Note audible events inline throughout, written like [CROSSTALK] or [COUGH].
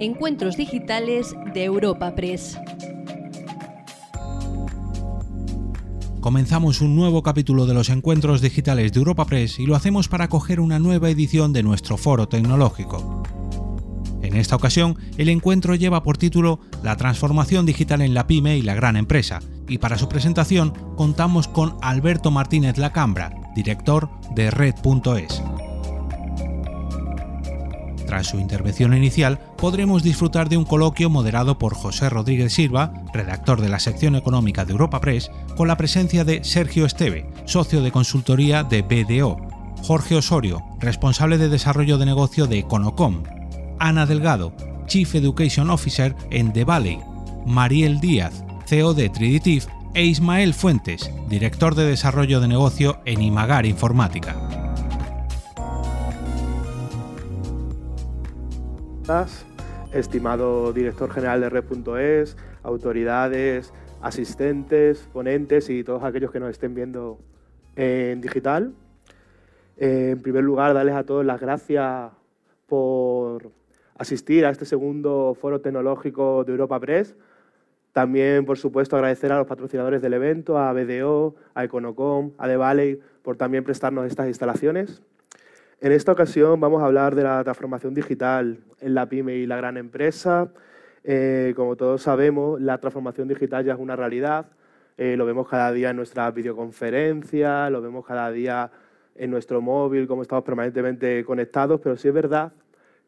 Encuentros Digitales de Europa Press. Comenzamos un nuevo capítulo de los Encuentros Digitales de Europa Press y lo hacemos para acoger una nueva edición de nuestro foro tecnológico. En esta ocasión, el encuentro lleva por título La transformación digital en la pyme y la gran empresa, y para su presentación contamos con Alberto Martínez Lacambra, director de Red.es. Tras su intervención inicial, podremos disfrutar de un coloquio moderado por José Rodríguez Silva, redactor de la sección económica de Europa Press, con la presencia de Sergio Esteve, socio de consultoría de BDO, Jorge Osorio, responsable de desarrollo de negocio de Econocom, Ana Delgado, Chief Education Officer en The Valley, Mariel Díaz, CEO de Triditif, e Ismael Fuentes, director de desarrollo de negocio en Imagar Informática. Estimado director general de Red.es, autoridades, asistentes, ponentes y todos aquellos que nos estén viendo en digital. Eh, en primer lugar, darles a todos las gracias por asistir a este segundo foro tecnológico de Europa Press. También, por supuesto, agradecer a los patrocinadores del evento, a BDO, a Econocom, a The Valley, por también prestarnos estas instalaciones. En esta ocasión vamos a hablar de la transformación digital en la pyme y la gran empresa. Eh, como todos sabemos, la transformación digital ya es una realidad. Eh, lo vemos cada día en nuestras videoconferencias, lo vemos cada día en nuestro móvil, como estamos permanentemente conectados, pero sí es verdad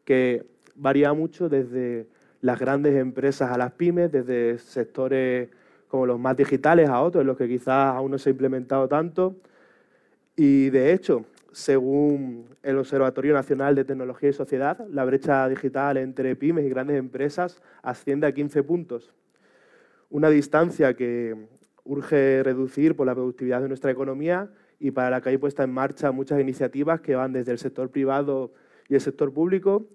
que varía mucho desde las grandes empresas a las pymes, desde sectores como los más digitales a otros, en los que quizás aún no se ha implementado tanto. Y de hecho, según el Observatorio Nacional de Tecnología y Sociedad, la brecha digital entre pymes y grandes empresas asciende a 15 puntos. Una distancia que urge reducir por la productividad de nuestra economía y para la que hay puesta en marcha muchas iniciativas que van desde el sector privado y el sector público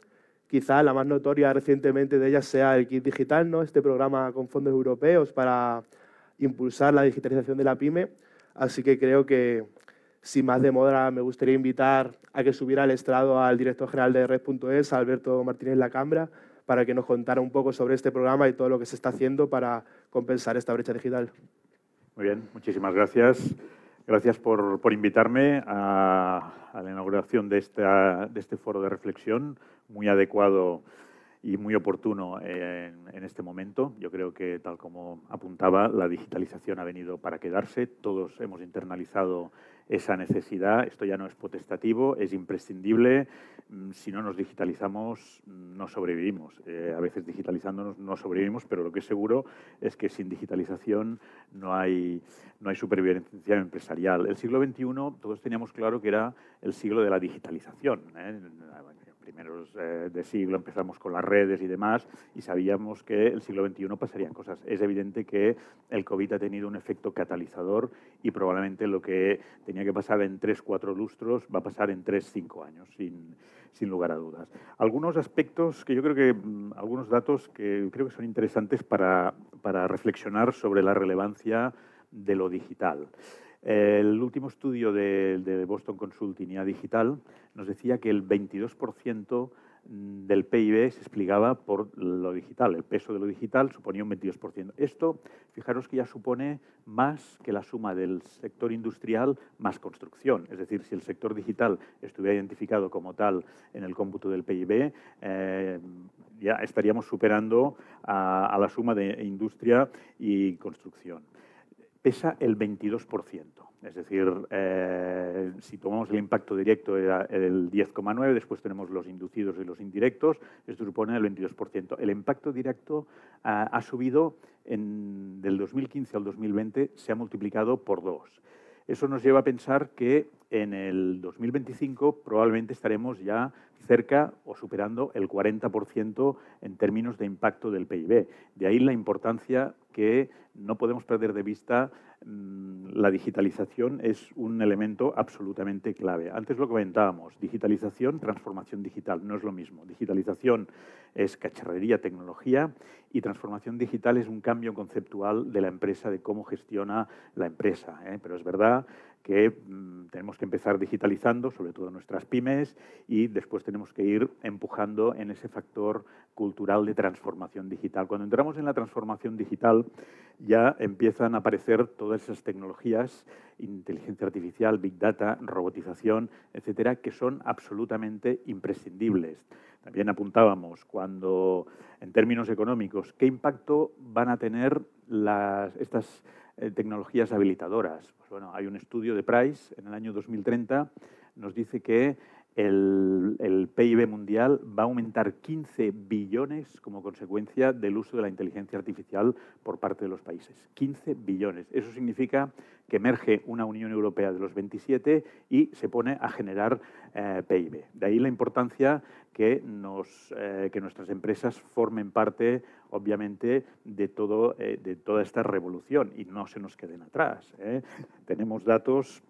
Quizá la más notoria recientemente de ellas sea el Kit Digital, ¿no? este programa con fondos europeos para impulsar la digitalización de la pyme. Así que creo que, sin más demora, me gustaría invitar a que subiera al estrado al director general de Red.es, Alberto Martínez Lacambra, para que nos contara un poco sobre este programa y todo lo que se está haciendo para compensar esta brecha digital. Muy bien, muchísimas gracias. Gracias por, por invitarme a, la inauguración de, esta, de este foro de reflexión muy adecuado y muy oportuno en, este momento. Yo creo que, tal como apuntaba, la digitalización ha venido para quedarse. Todos hemos internalizado esa necesidad. Esto ya no es potestativo, es imprescindible. Mm, si no nos digitalizamos, no sobrevivimos. Eh, a veces digitalizándonos no sobrevivimos, pero lo que es seguro es que sin digitalización no hay, no hay supervivencia empresarial. El siglo XXI, todos teníamos claro que era el siglo de la digitalización. ¿eh? Primeros eh, de siglo empezamos con las redes y demás y sabíamos que el siglo XXI pasarían cosas. Es evidente que el COVID ha tenido un efecto catalizador y probablemente lo que tenía que pasar en tres, cuatro lustros va a pasar en tres, cinco años, sin, sin lugar a dudas. Algunos aspectos que yo creo que, mm, algunos datos que creo que son interesantes para, para reflexionar sobre la relevancia de lo digital. El último estudio de, Boston Consulting y Digital nos decía que el 22% del PIB se explicaba por lo digital. El peso de lo digital suponía un 22%. Esto, fijaros que ya supone más que la suma del sector industrial más construcción. Es decir, si el sector digital estuviera identificado como tal en el cómputo del PIB, eh, ya estaríamos superando a la suma de industria y construcción pesa el 22%. Es decir, eh, si tomamos el impacto directo era el 10,9%, después tenemos los inducidos y los indirectos, esto supone el 22%. El impacto directo ha subido del 2015 al 2020, se ha multiplicado por dos. Eso nos lleva a pensar que en el 2025 probablemente estaremos ya cerca o superando el 40% en términos de impacto del PIB. De ahí la importancia que no podemos perder de vista mm, la digitalización es un elemento absolutamente clave. Antes lo comentábamos, digitalización, transformación digital, no es lo mismo. Digitalización es cacharrería, tecnología y transformación digital es un cambio conceptual de la empresa, de cómo gestiona la empresa. ¿eh? Pero es verdad que mm, tenemos que empezar digitalizando, sobre todo nuestras pymes, y después tenemos que ir empujando en ese factor cultural de transformación digital. Cuando entramos en la transformación digital, ya empiezan a aparecer todas esas tecnologías, inteligencia artificial, big data, robotización, etcétera, que son absolutamente imprescindibles. También apuntábamos cuando, en términos económicos, qué impacto van a tener las, estas tecnologías habilitadoras. Pues bueno, hay un estudio de Price en el año 2030, nos dice que el, el, PIB mundial va a aumentar 15 billones como consecuencia del uso de la inteligencia artificial por parte de los países. 15 billones. Eso significa que emerge una Unión Europea de los 27 y se pone a generar eh, PIB. De ahí la importancia que, nos, eh, que nuestras empresas formen parte, obviamente, de, todo, eh, de toda esta revolución y no se nos queden atrás. Tenemos datos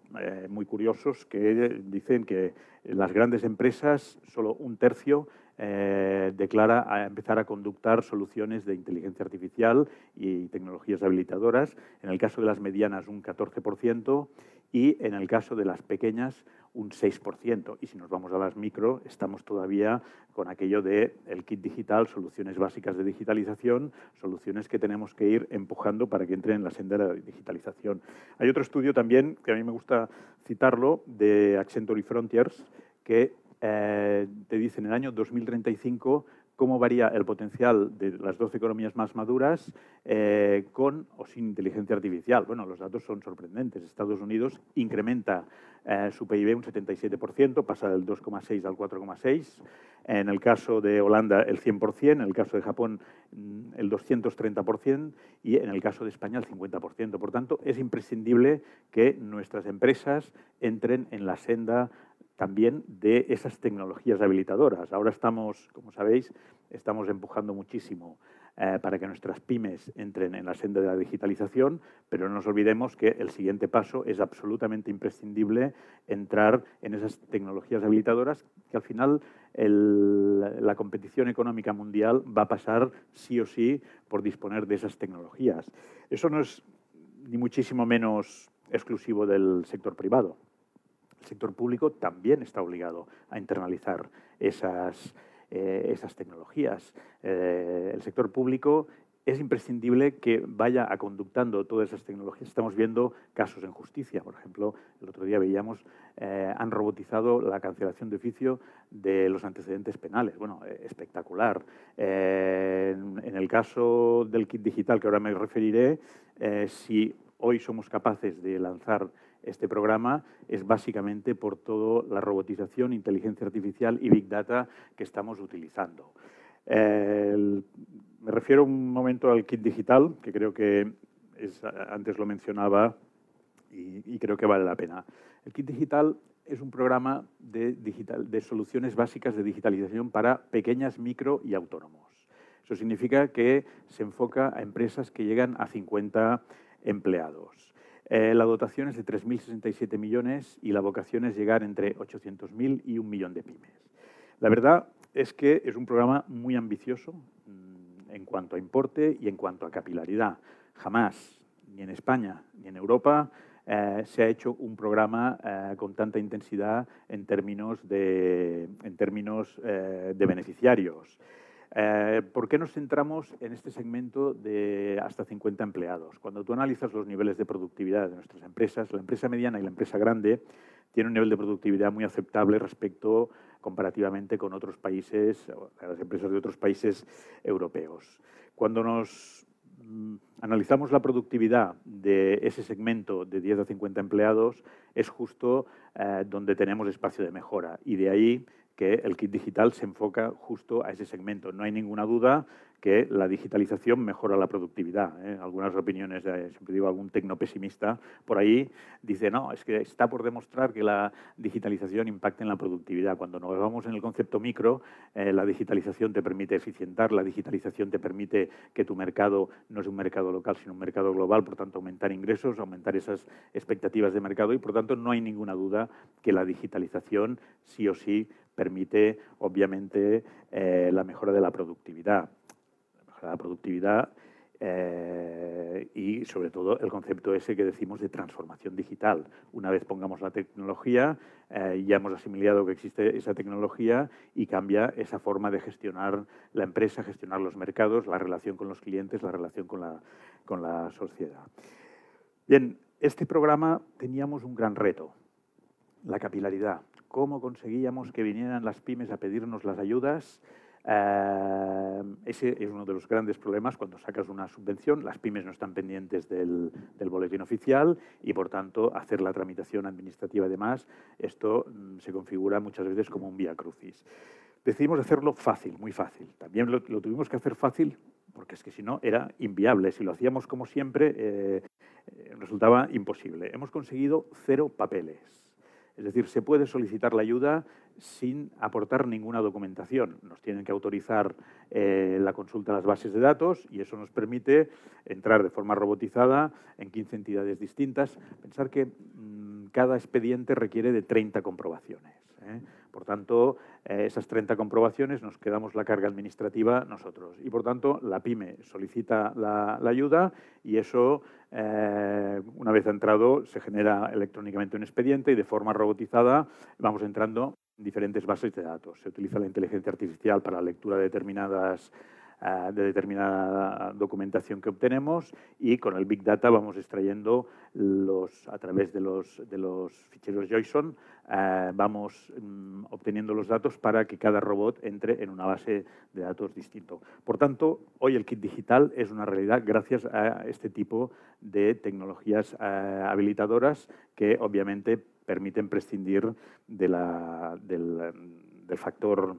muy curiosos que dicen que las grandes empresas, solo un tercio, eh, declara a empezar a conductar soluciones de inteligencia artificial y tecnologías habilitadoras. En el caso de las medianas, un 14% y en el caso de las pequeñas, un 6%. Y si nos vamos a las micro, estamos todavía con aquello de el kit digital, soluciones básicas de digitalización, soluciones que tenemos que ir empujando para que entren en la senda de la digitalización. Hay otro estudio también, que a mí me gusta citarlo, de Accenture y Frontiers, que eh, te dice en el año 2035 cómo varía el potencial de las 12 economías más maduras eh, con o sin inteligencia artificial. Bueno, los datos son sorprendentes. Estados Unidos incrementa eh, su PIB un 77%, pasa del 2,6 al 4,6. En el caso de Holanda, el 100%, en el caso de Japón, mm, el 230% y en el caso de España, el 50%. Por tanto, es imprescindible que nuestras empresas entren en la senda también de esas tecnologías habilitadoras. Ahora estamos, como sabéis, estamos empujando muchísimo eh, para que nuestras pymes entren en la senda de la digitalización, pero no nos olvidemos que el siguiente paso es absolutamente imprescindible entrar en esas tecnologías habilitadoras que al final la competición económica mundial va a pasar sí o sí por disponer de esas tecnologías. Eso no es ni muchísimo menos exclusivo del sector privado. El sector público también está obligado a internalizar esas, eh, esas tecnologías. Eh, el sector público es imprescindible que vaya aconductando todas esas tecnologías. Estamos viendo casos en justicia. Por ejemplo, el otro día veíamos, eh, han robotizado la cancelación de oficio de los antecedentes penales. Bueno, espectacular. en, en, el caso del kit digital, que ahora me referiré, si hoy somos capaces de lanzar este programa es básicamente por toda la robotización, inteligencia artificial y big data que estamos utilizando. me refiero un momento al kit digital, que creo que antes lo mencionaba y, creo que vale la pena. El kit digital es un programa de, de soluciones básicas de digitalización para pequeñas, micro y autónomos. Eso significa que se enfoca a empresas que llegan a 50 empleados. Eh, la dotación es de 3.067 millones y la vocación es llegar entre 800.000 y un millón de pymes. La verdad es que es un programa muy ambicioso mm, en cuanto a importe y en cuanto a capilaridad. Jamás, ni en España ni en Europa, eh, se ha hecho un programa eh, con tanta intensidad en términos de, en términos, de beneficiarios. Eh, ¿Por qué nos centramos en este segmento de hasta 50 empleados? Cuando tú analizas los niveles de productividad de nuestras empresas, la empresa mediana y la empresa grande tienen un nivel de productividad muy aceptable respecto comparativamente con otros países, las empresas de otros países europeos. Cuando nos mm, analizamos la productividad de ese segmento de 10 a 50 empleados, es justo eh, donde tenemos espacio de mejora. Y de ahí que el kit digital se enfoca justo a ese segmento. No hay ninguna duda que la digitalización mejora la productividad. ¿eh? Algunas opiniones, siempre digo algún tecnopesimista por ahí, dice, no, es que está por demostrar que la digitalización impacta en la productividad. Cuando nos vamos en el concepto micro, eh, la digitalización te permite eficientar, la digitalización te permite que tu mercado no es un mercado local, sino un mercado global, por tanto, aumentar ingresos, aumentar esas expectativas de mercado y, por tanto, no hay ninguna duda que la digitalización sí o sí permite, obviamente, eh, la mejora de la productividad. La productividad eh, y sobre todo el concepto ese que decimos de transformación digital. Una vez pongamos la tecnología, eh, ya hemos asimilado que existe esa tecnología y cambia esa forma de gestionar la empresa, gestionar los mercados, la relación con los clientes, la relación con la, con la sociedad. Bien, este programa teníamos un gran reto, la capilaridad. ¿Cómo conseguíamos que vinieran las pymes a pedirnos las ayudas? Eh, ese es uno de los grandes problemas cuando sacas una subvención. Las pymes no están pendientes del, boletín oficial y, por tanto, hacer la tramitación administrativa y demás, esto mm, se configura muchas veces como un vía crucis. Decidimos hacerlo fácil, muy fácil. También lo, tuvimos que hacer fácil porque es que si no era inviable. Si lo hacíamos como siempre, eh, resultaba imposible. Hemos conseguido cero papeles. Es decir, se puede solicitar la ayuda sin aportar ninguna documentación. Nos tienen que autorizar eh, la consulta de las bases de datos y eso nos permite entrar de forma robotizada en 15 entidades distintas. Pensar que mm, cada expediente requiere de 30 comprobaciones. ¿eh? Por tanto, eh, esas 30 comprobaciones nos quedamos la carga administrativa nosotros. Y por tanto, la PyME solicita la, ayuda y eso, una vez entrado, se genera electrónicamente un expediente y de forma robotizada vamos entrando en diferentes bases de datos. Se utiliza la inteligencia artificial para la lectura de determinadas de determinada documentación que obtenemos y con el Big Data vamos extrayendo los, a través de los, de los ficheros JSON, eh, vamos mm, obteniendo los datos para que cada robot entre en una base de datos distinto. Por tanto, hoy el kit digital es una realidad gracias a este tipo de tecnologías eh, habilitadoras que obviamente permiten prescindir de la, del factor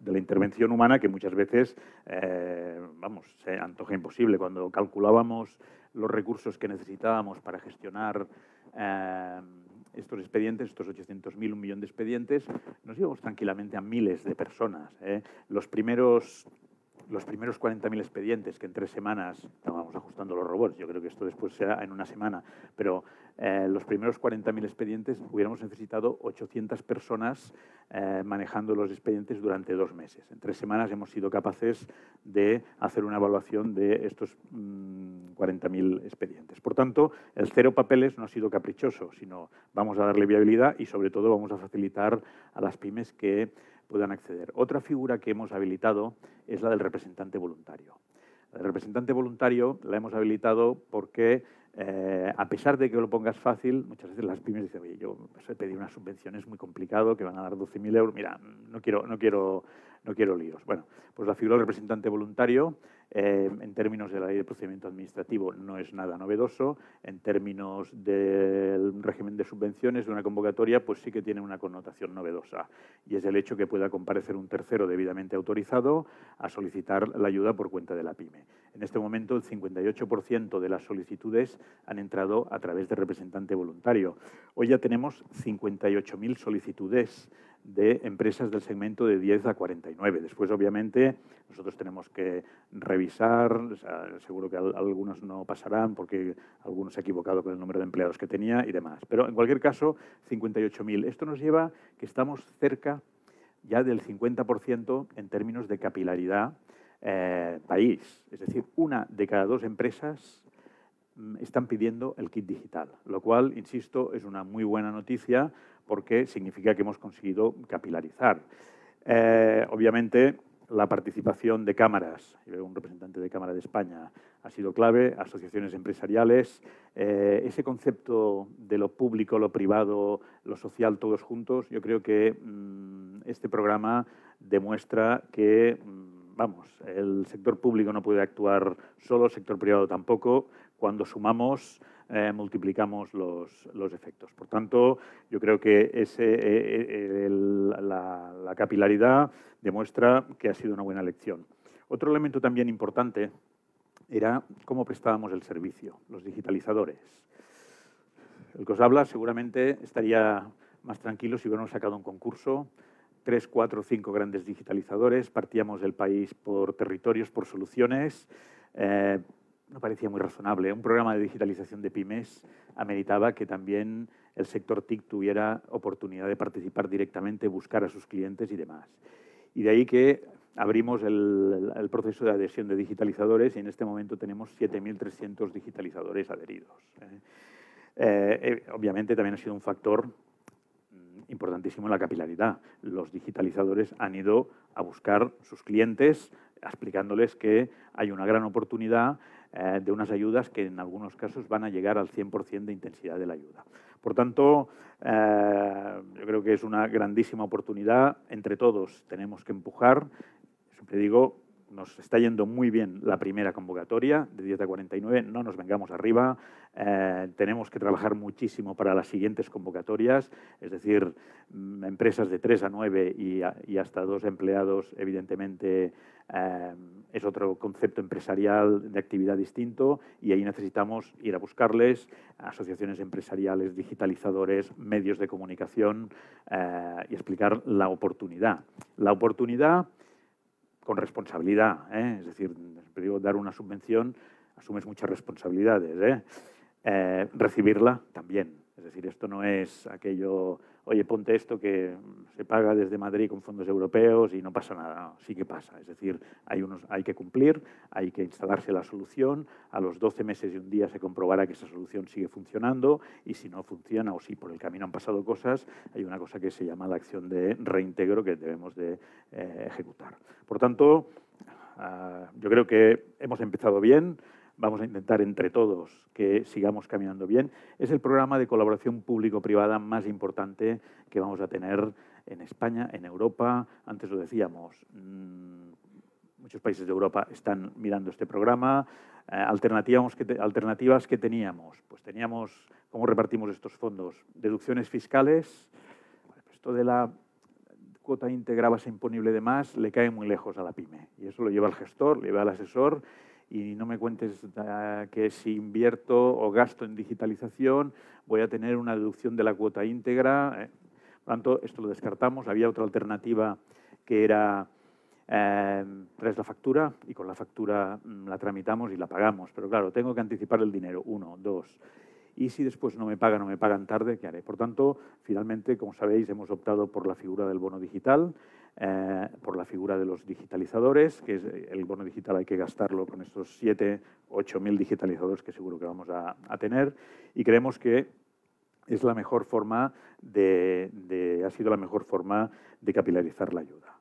de la intervención humana que muchas veces, eh, vamos, se antoja imposible. Cuando calculábamos los recursos que necesitábamos para gestionar eh, estos expedientes, estos 800.000, un millón de expedientes, nos íbamos tranquilamente a miles de personas. ¿eh? Los primeros los primeros 40.000 expedientes que en tres semanas, estábamos ajustando los robots, yo creo que esto después será en una semana, pero eh, los primeros 40.000 expedientes hubiéramos necesitado 800 personas eh, manejando los expedientes durante dos meses. En tres semanas hemos sido capaces de hacer una evaluación de estos 40.000 mm, expedientes. Por tanto, el cero papeles no ha sido caprichoso, sino vamos a darle viabilidad y sobre todo vamos a facilitar a las pymes que puedan acceder. Otra figura que hemos habilitado es la del representante voluntario. El representante voluntario la hemos habilitado porque, eh, a pesar de que lo pongas fácil, muchas veces las pymes dicen, oye, yo he pedido una subvención, es muy complicado, que van a dar 12.000 euros, mira, no quiero, no quiero no quiero líos. Bueno, pues la figura del representante voluntario, eh, en términos de la ley de procedimiento administrativo, no es nada novedoso. En términos del régimen de subvenciones de una convocatoria, pues sí que tiene una connotación novedosa. Y es el hecho que pueda comparecer un tercero debidamente autorizado a solicitar la ayuda por cuenta de la PYME. En este momento, el 58% de las solicitudes han entrado a través de representante voluntario. Hoy ya tenemos 58.000 solicitudes de empresas del segmento de 10 a 49. Después, obviamente, nosotros tenemos que revisar, seguro que algunos no pasarán porque algunos se ha equivocado con el número de empleados que tenía y demás. Pero, en cualquier caso, 58.000. Esto nos lleva que estamos cerca ya del 50% en términos de capilaridad eh, país. Es decir, una de cada dos empresas están pidiendo el kit digital, lo cual, insisto, es una muy buena noticia porque significa que hemos conseguido capilarizar. Eh, obviamente, la participación de cámaras, un representante de Cámara de España, ha sido clave, asociaciones empresariales, eh, ese concepto de lo público, lo privado, lo social, todos juntos, yo creo que mm, este programa demuestra que, mm, vamos, el sector público no puede actuar solo, el sector privado tampoco, cuando sumamos eh, multiplicamos los, efectos. Por tanto, yo creo que ese, eh, eh, la, capilaridad demuestra que ha sido una buena lección. Otro elemento también importante era cómo prestábamos el servicio, los digitalizadores. El que os habla seguramente estaría más tranquilo si hubiéramos sacado un concurso, tres, cuatro, cinco grandes digitalizadores, partíamos del país por territorios, por soluciones, no parecía muy razonable. Un programa de digitalización de pymes ameritaba que también el sector TIC tuviera oportunidad de participar directamente, buscar a sus clientes y demás. Y de ahí que abrimos el, proceso de adhesión de digitalizadores y en este momento tenemos 7.300 digitalizadores adheridos. obviamente también ha sido un factor importantísimo la capilaridad. Los digitalizadores han ido a buscar sus clientes explicándoles que hay una gran oportunidad eh, de unas ayudas que en algunos casos van a llegar al 100% de intensidad de la ayuda. Por tanto, eh, yo creo que es una grandísima oportunidad. Entre todos tenemos que empujar. Siempre digo, nos está yendo muy bien la primera convocatoria de 10 a 49, no nos vengamos arriba, eh, tenemos que trabajar muchísimo para las siguientes convocatorias, es decir, mm, empresas de 3 a 9 y, hasta dos empleados, evidentemente eh, es otro concepto empresarial de actividad distinto y ahí necesitamos ir a buscarles, asociaciones empresariales, digitalizadores, medios de comunicación eh, y explicar la oportunidad. La oportunidad con responsabilidad, ¿eh? es decir, dar una subvención asumes muchas responsabilidades, ¿eh? Eh, recibirla también, es decir, esto no es aquello, oye, ponte esto que se paga desde Madrid con fondos europeos y no pasa nada. sí que pasa. Es decir, hay, unos, hay que cumplir, hay que instalarse la solución. A los 12 meses y un día se comprobará que esa solución sigue funcionando y si no funciona o si por el camino han pasado cosas, hay una cosa que se llama la acción de reintegro que debemos de eh, ejecutar. Por tanto, ah, yo creo que hemos empezado bien vamos a intentar entre todos que sigamos caminando bien, es el programa de colaboración público-privada más importante que vamos a tener en España, en Europa. Antes lo decíamos, mm, muchos países de Europa están mirando este programa. Eh, alternativas, que alternativas que teníamos, pues teníamos, ¿cómo repartimos estos fondos? Deducciones fiscales, esto de la cuota íntegra base imponible de más le cae muy lejos a la pyme. Y eso lo lleva el gestor, lo lleva el asesor y no me cuentes ah, que si invierto o gasto en digitalización voy a tener una deducción de la cuota íntegra. Eh. Por tanto, esto lo descartamos. Había otra alternativa que era eh, traes la factura y con la factura mm, la tramitamos y la pagamos. Pero claro, tengo que anticipar el dinero. Uno, dos. Y si después no me pagan o me pagan tarde, ¿qué haré? Por tanto, finalmente, como sabéis, hemos optado por la figura del bono digital. Eh, por la figura de los digitalizadores, que es el bono digital hay que gastarlo con estos 7, 8 mil digitalizadores que seguro que vamos a, tener y creemos que es la mejor forma de, ha sido la mejor forma de capilarizar la ayuda.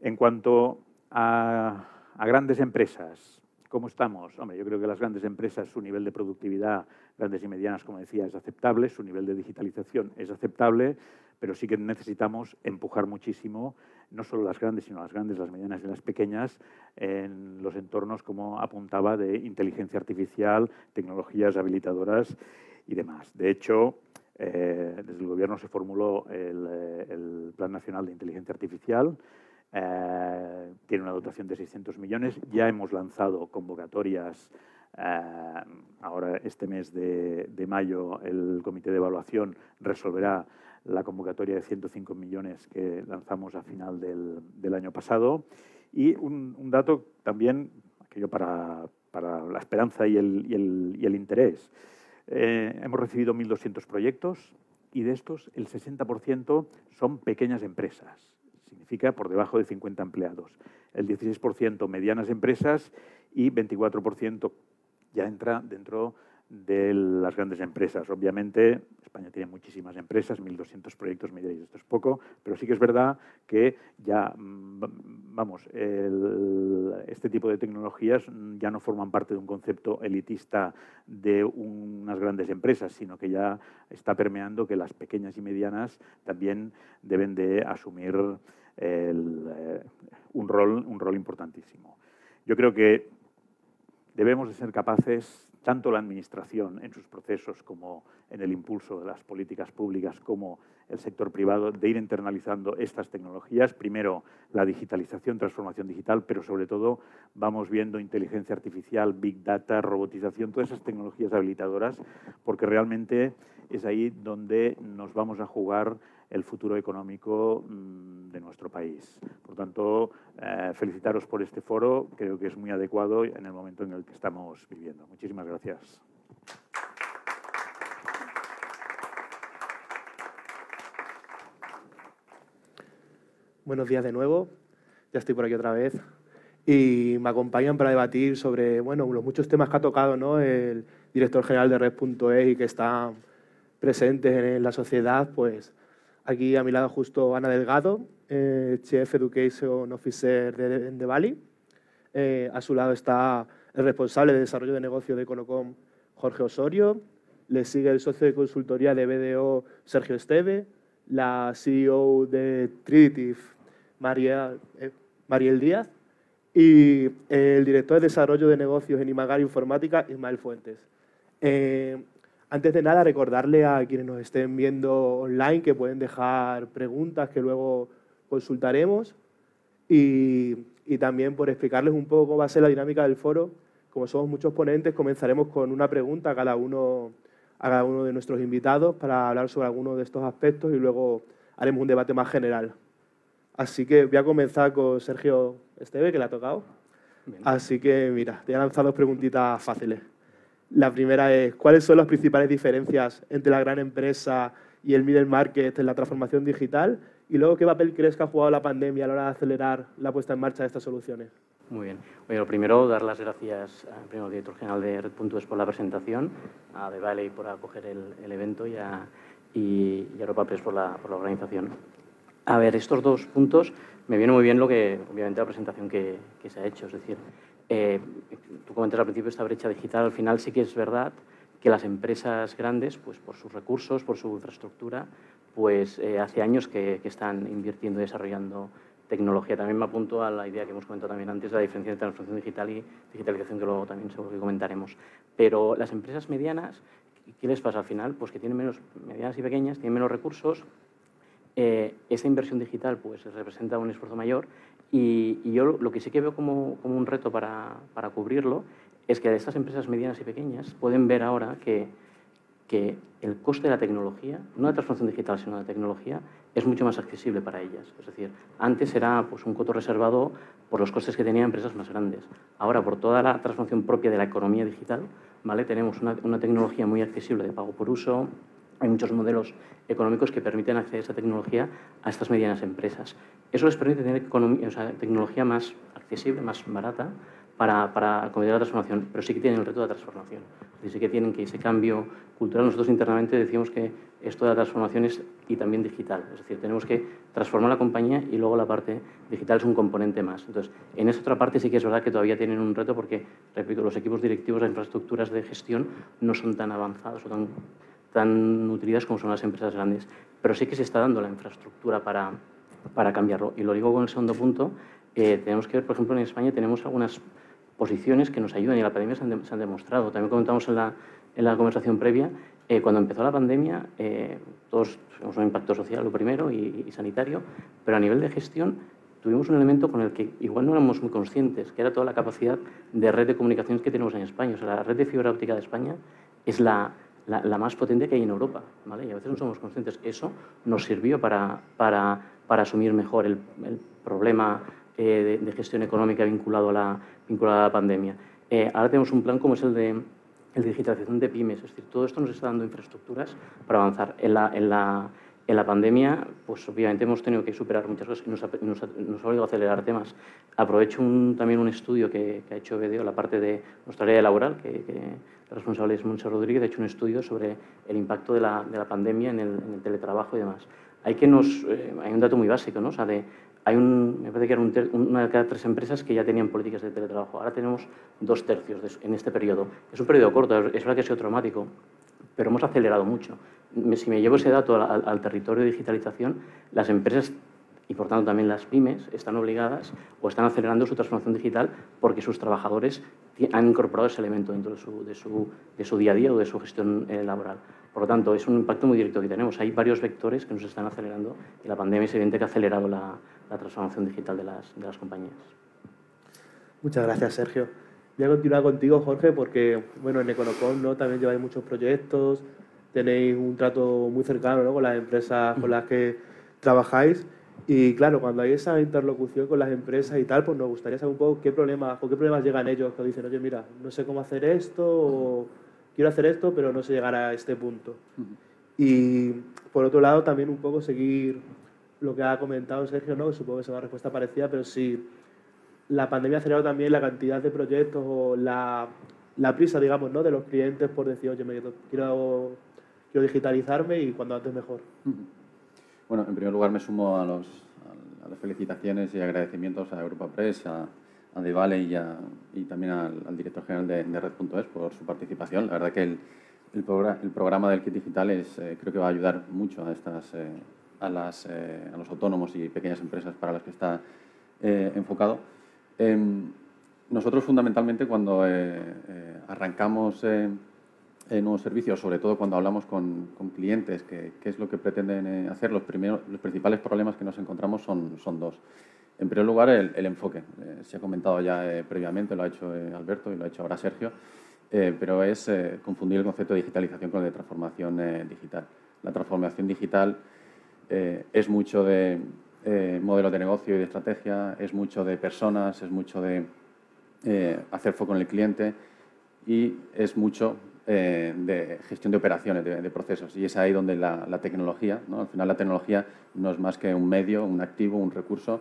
En cuanto a grandes empresas, ¿cómo estamos? Hombre, yo creo que las grandes empresas, su nivel de productividad, grandes y medianas, como decía, es aceptable, su nivel de digitalización es aceptable, pero sí que necesitamos empujar muchísimo, no solo las grandes, sino las grandes, las medianas y las pequeñas, en los entornos, como apuntaba, de inteligencia artificial, tecnologías habilitadoras y demás. De hecho, eh, desde el Gobierno se formuló el, eh, Plan Nacional de Inteligencia Artificial, eh, tiene una dotación de 600 millones, ya hemos lanzado convocatorias ahora este mes de, mayo el comité de evaluación resolverá la convocatoria de 105 millones que lanzamos a final del, año pasado. Y un, dato también, aquello para, para la esperanza y el interés. Eh, hemos recibido 1.200 proyectos y de estos el 60% son pequeñas empresas. Significa por debajo de 50 empleados. El 16% medianas empresas y 24% ya entra dentro de las grandes empresas. Obviamente, España tiene muchísimas empresas, 1.200 proyectos, me diréis, esto es poco, pero sí que es verdad que ya, mm, vamos, este tipo de tecnologías ya no forman parte de un concepto elitista de unas grandes empresas, sino que ya está permeando que las pequeñas y medianas también deben de asumir eh, un, rol, un rol importantísimo. Yo creo que debemos de ser capaces tanto la Administración en sus procesos como en el impulso de las políticas públicas como el sector privado de ir internalizando estas tecnologías. Primero, la digitalización, transformación digital, pero sobre todo vamos viendo inteligencia artificial, big data, robotización, todas esas tecnologías habilitadoras, porque realmente es ahí donde nos vamos a jugar el futuro económico mm, de nuestro país. Por tanto, eh, felicitaros por este foro, creo que es muy adecuado en el momento en el que estamos viviendo. Muchísimas gracias. Buenos días de nuevo. ya estoy por aquí otra vez. Y me acompañan para debatir sobre bueno, los muchos temas que ha tocado ¿no? el director general de Red.es y que están presentes en la sociedad. Pues aquí a mi lado justo Ana Delgado, eh, Chief Education Officer de, de Bali. Eh, a su lado está el responsable de desarrollo de negocio de Econocom, Jorge Osorio. Le sigue el socio de consultoría de BDO, Sergio Esteve. La CEO de Triditive, María, eh, Mariel Díaz. Y el director de desarrollo de negocios en Imagar Informática, Ismael Fuentes. Eh, antes de nada, recordarle a quienes nos estén viendo online que pueden dejar preguntas que luego consultaremos. Y y también por explicarles un poco cómo va a ser la dinámica del foro. Como somos muchos ponentes, comenzaremos con una pregunta cada uno, a cada uno de nuestros invitados para hablar sobre algunos de estos aspectos y luego haremos un debate más general. Así que voy a comenzar con Sergio Esteve, que le ha tocado. Así que, mira, te he lanzado dos preguntitas fáciles. La primera es, ¿cuáles son las principales diferencias entre la gran empresa y el middle market en la transformación digital? Y luego, ¿qué papel crees que ha jugado la pandemia a la hora de acelerar la puesta en marcha de estas soluciones? Muy bien. Oye, lo primero, dar las gracias al primer director general de Red.es por la presentación, a The Valley por acoger el, evento y a, y, Europa Press por la, por la, organización. A ver, estos dos puntos me viene muy bien lo que, obviamente, la presentación que, que se ha hecho. Es decir, eh, tú comentas al principio esta brecha digital, al final sí que es verdad que las empresas grandes, pues por sus recursos, por su infraestructura, pues eh, hace años que, están invirtiendo y desarrollando tecnología. También me apunto a la idea que hemos comentado también antes, la diferencia entre transformación digital y digitalización, que luego también seguro que comentaremos. Pero las empresas medianas, ¿qué les pasa al final? Pues que tienen menos, medianas y pequeñas, tienen menos recursos, eh, esa inversión digital pues representa un esfuerzo mayor y, yo lo que sí que veo como, como un reto para, para, cubrirlo es que estas empresas medianas y pequeñas pueden ver ahora que que el coste de la tecnología, no de transformación digital, sino de tecnología, es mucho más accesible para ellas. Es decir, antes era pues, un coto reservado por los costes que tenían empresas más grandes. Ahora, por toda la transformación propia de la economía digital, ¿vale? tenemos una, una tecnología muy accesible de pago por uso, hay muchos modelos económicos que permiten acceder a esa tecnología a estas medianas empresas. Eso les permite tener o sea, tecnología más accesible, más barata, para, para la transformación, pero sí que tienen el reto de la transformación. Sí que tienen que ese cambio cultural. Nosotros internamente decimos que esto de la transformación es y también digital. Es decir, tenemos que transformar la compañía y luego la parte digital es un componente más. Entonces, en esa otra parte sí que es verdad que todavía tienen un reto porque, repito, los equipos directivos, las infraestructuras de gestión no son tan avanzados o tan, tan nutridas como son las empresas grandes. Pero sí que se está dando la infraestructura para, para cambiarlo. Y lo digo con el segundo punto. Eh, tenemos que ver, por ejemplo, en España tenemos algunas posiciones que nos ayudan y la pandemia se han, demostrado. También comentamos en la, en la conversación previa, eh, cuando empezó la pandemia, eh, todos tuvimos un impacto social, lo primero, y, sanitario, pero a nivel de gestión tuvimos un elemento con el que igual no éramos muy conscientes, que era toda la capacidad de red de comunicaciones que tenemos en España. O sea, la red de fibra óptica de España es la, la, más potente que hay en Europa, ¿vale? Y a veces no somos conscientes. Eso nos sirvió para, para, para asumir mejor el, el problema eh, de, gestión económica vinculado a la, vinculado a la pandemia. Eh, ahora tenemos un plan como es el de, el digitalización de pymes, es decir, todo esto nos está dando infraestructuras para avanzar. En la, en la, en la pandemia, pues obviamente hemos tenido que superar muchas cosas y nos ha, nos, obligado a acelerar temas. Aprovecho también un estudio que, ha hecho BDO, la parte de nuestra área laboral, que, que responsable es Monse Rodríguez, ha hecho un estudio sobre el impacto de la, de la pandemia en el, teletrabajo y demás. Hay, que nos, eh, hay un dato muy básico, ¿no? De hay me parece que era una de cada tres empresas que ya tenían políticas de teletrabajo. Ahora tenemos dos tercios en este periodo. Es un periodo corto, es verdad que ha sido traumático, pero hemos acelerado mucho. Si me llevo ese dato al, territorio de digitalización, las empresas y por tanto también las pymes están obligadas o están acelerando su transformación digital porque sus trabajadores han incorporado ese elemento dentro de su, de su, de su día a día o de su gestión eh, laboral. Por lo tanto, es un impacto muy directo que tenemos. Hay varios vectores que nos están acelerando y la pandemia es evidente que ha acelerado la, la transformación digital de las, de las compañías. Muchas gracias, Sergio. Voy a continuar contigo, Jorge, porque bueno, en Econocom ¿no? también lleváis muchos proyectos, tenéis un trato muy cercano ¿no? con las empresas con las que trabajáis. Y claro, cuando hay esa interlocución con las empresas y tal, pues nos gustaría saber un poco qué problemas, con qué problemas llegan ellos, que dicen, oye, mira, no sé cómo hacer esto, o quiero hacer esto, pero no sé llegar a este punto. Y por otro lado, también un poco seguir lo que ha comentado Sergio, ¿no? supongo que es una respuesta parecida, pero si la pandemia ha acelerado también la cantidad de proyectos o la, la prisa, digamos, ¿no? de los clientes por decir, oye, me quiero, quiero digitalizarme y cuando antes mejor. Bueno, en primer lugar me sumo a, las felicitaciones y agradecimientos a Europa Press, a, a y, también al, director general de, Red.es por su participación. La verdad que el, el, programa del kit digital es, eh, creo que va a ayudar mucho a, estas, eh, a, las, eh, a los autónomos y pequeñas empresas para las que está enfocado. Em, nosotros fundamentalmente cuando arrancamos nuevos servicios, sobre todo cuando hablamos con, con clientes, qué es lo que pretenden hacer, los, primeros, los principales problemas que nos encontramos son, son dos. En primer lugar, el, enfoque. Eh, se ha comentado ya eh, previamente, lo ha hecho eh, Alberto y lo ha hecho ahora Sergio, pero es confundir el concepto de digitalización con el de transformación digital. La transformación digital es mucho de modelo de negocio y de estrategia, es mucho de personas, es mucho de hacer foco en el cliente y es mucho de gestión de operaciones, de, procesos. Y es ahí donde la, tecnología, ¿no? al final la tecnología no es más que un medio, un activo, un recurso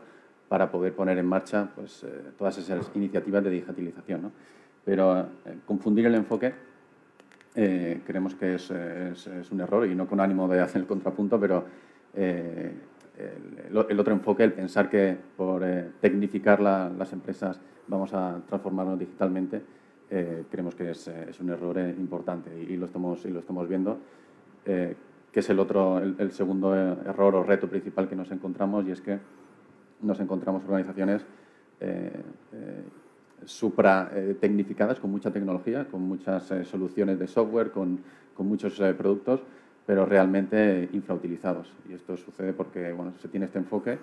para poder poner en marcha pues, eh, todas esas iniciativas de digitalización. Pero eh, confundir el enfoque eh, creemos que es, un error y no con ánimo de hacer el contrapunto, pero el, otro enfoque, el pensar que por tecnificar las empresas vamos a transformarnos digitalmente, creemos que es, un error importante y, lo estamos, y lo estamos viendo. que es el otro, el segundo error o reto principal que nos encontramos y es que nos encontramos organizaciones eh, eh, supra tecnificadas, con mucha tecnología, con muchas eh, soluciones de software, con, con muchos productos, pero realmente infrautilizados. Y esto sucede porque bueno, se tiene este enfoque